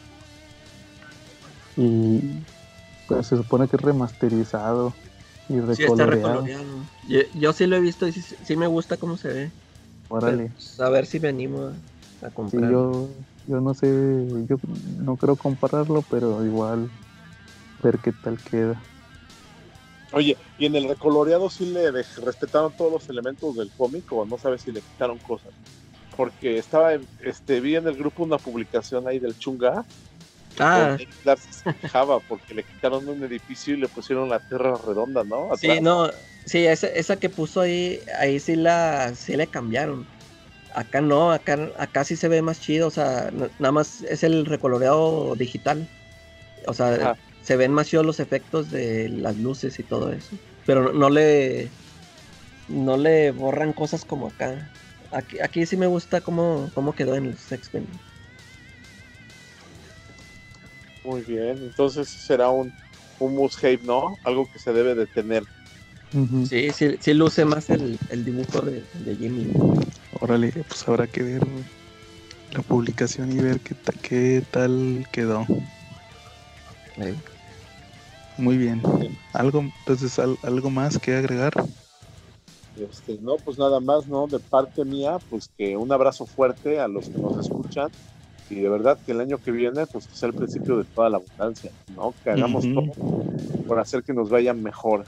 Y pues se supone que es remasterizado y sí, está recoloreado. recoloreado. Yo, yo sí lo he visto y sí, sí me gusta cómo se ve. Órale. Pues, a ver si me animo a, a Sí, comprar. yo, yo no sé, yo no creo compararlo, pero igual ver qué tal queda. Oye, ¿y en el recoloreado sí le respetaron todos los elementos del cómic o no sabes si le quitaron cosas? Porque estaba en, este, vi en el grupo una publicación ahí del Chunga ah, donde se quejaba porque le quitaron un edificio y le pusieron la tierra redonda, ¿no? sí, no. Sí, esa, esa que puso ahí, ahí sí la sí le cambiaron. Acá no, acá, acá sí se ve más chido, o sea, nada más es el recoloreado digital. O sea, Ajá. se ven más chidos los efectos de las luces y todo eso. Pero no, no le no le borran cosas como acá. Aquí, aquí sí me gusta cómo, cómo quedó en los X-Men. Muy bien, entonces será un, un must-have, ¿no? Algo que se debe de tener. Sí, sí, sí luce más el, el dibujo de, de Jimmy. Órale, pues habrá que ver la publicación y ver qué, ta- qué tal quedó. Eh, Muy bien. Algo, entonces, al- algo más que agregar. Este, no, pues nada más, ¿no? De parte mía, pues que un abrazo fuerte a los que nos escuchan y de verdad que el año que viene, pues que sea el principio de toda la abundancia, ¿no? Que hagamos todo por hacer que nos vaya mejor.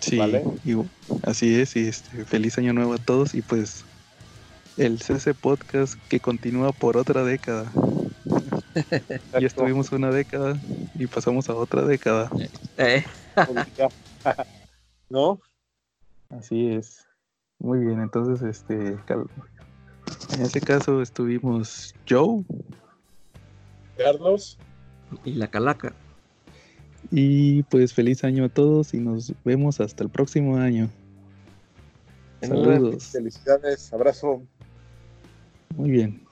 Sí, Vale. y así es, y este, feliz año nuevo a todos y pues el CC Podcast que continúa por otra década. Ya estuvimos una década y pasamos a otra década. eh, ¿No? Así es. Muy bien, entonces este en ese caso estuvimos Joe Carlos, y la calaca. y pues feliz año a todos y nos vemos hasta el próximo año. Saludos. felicidades, abrazo. Muy bien.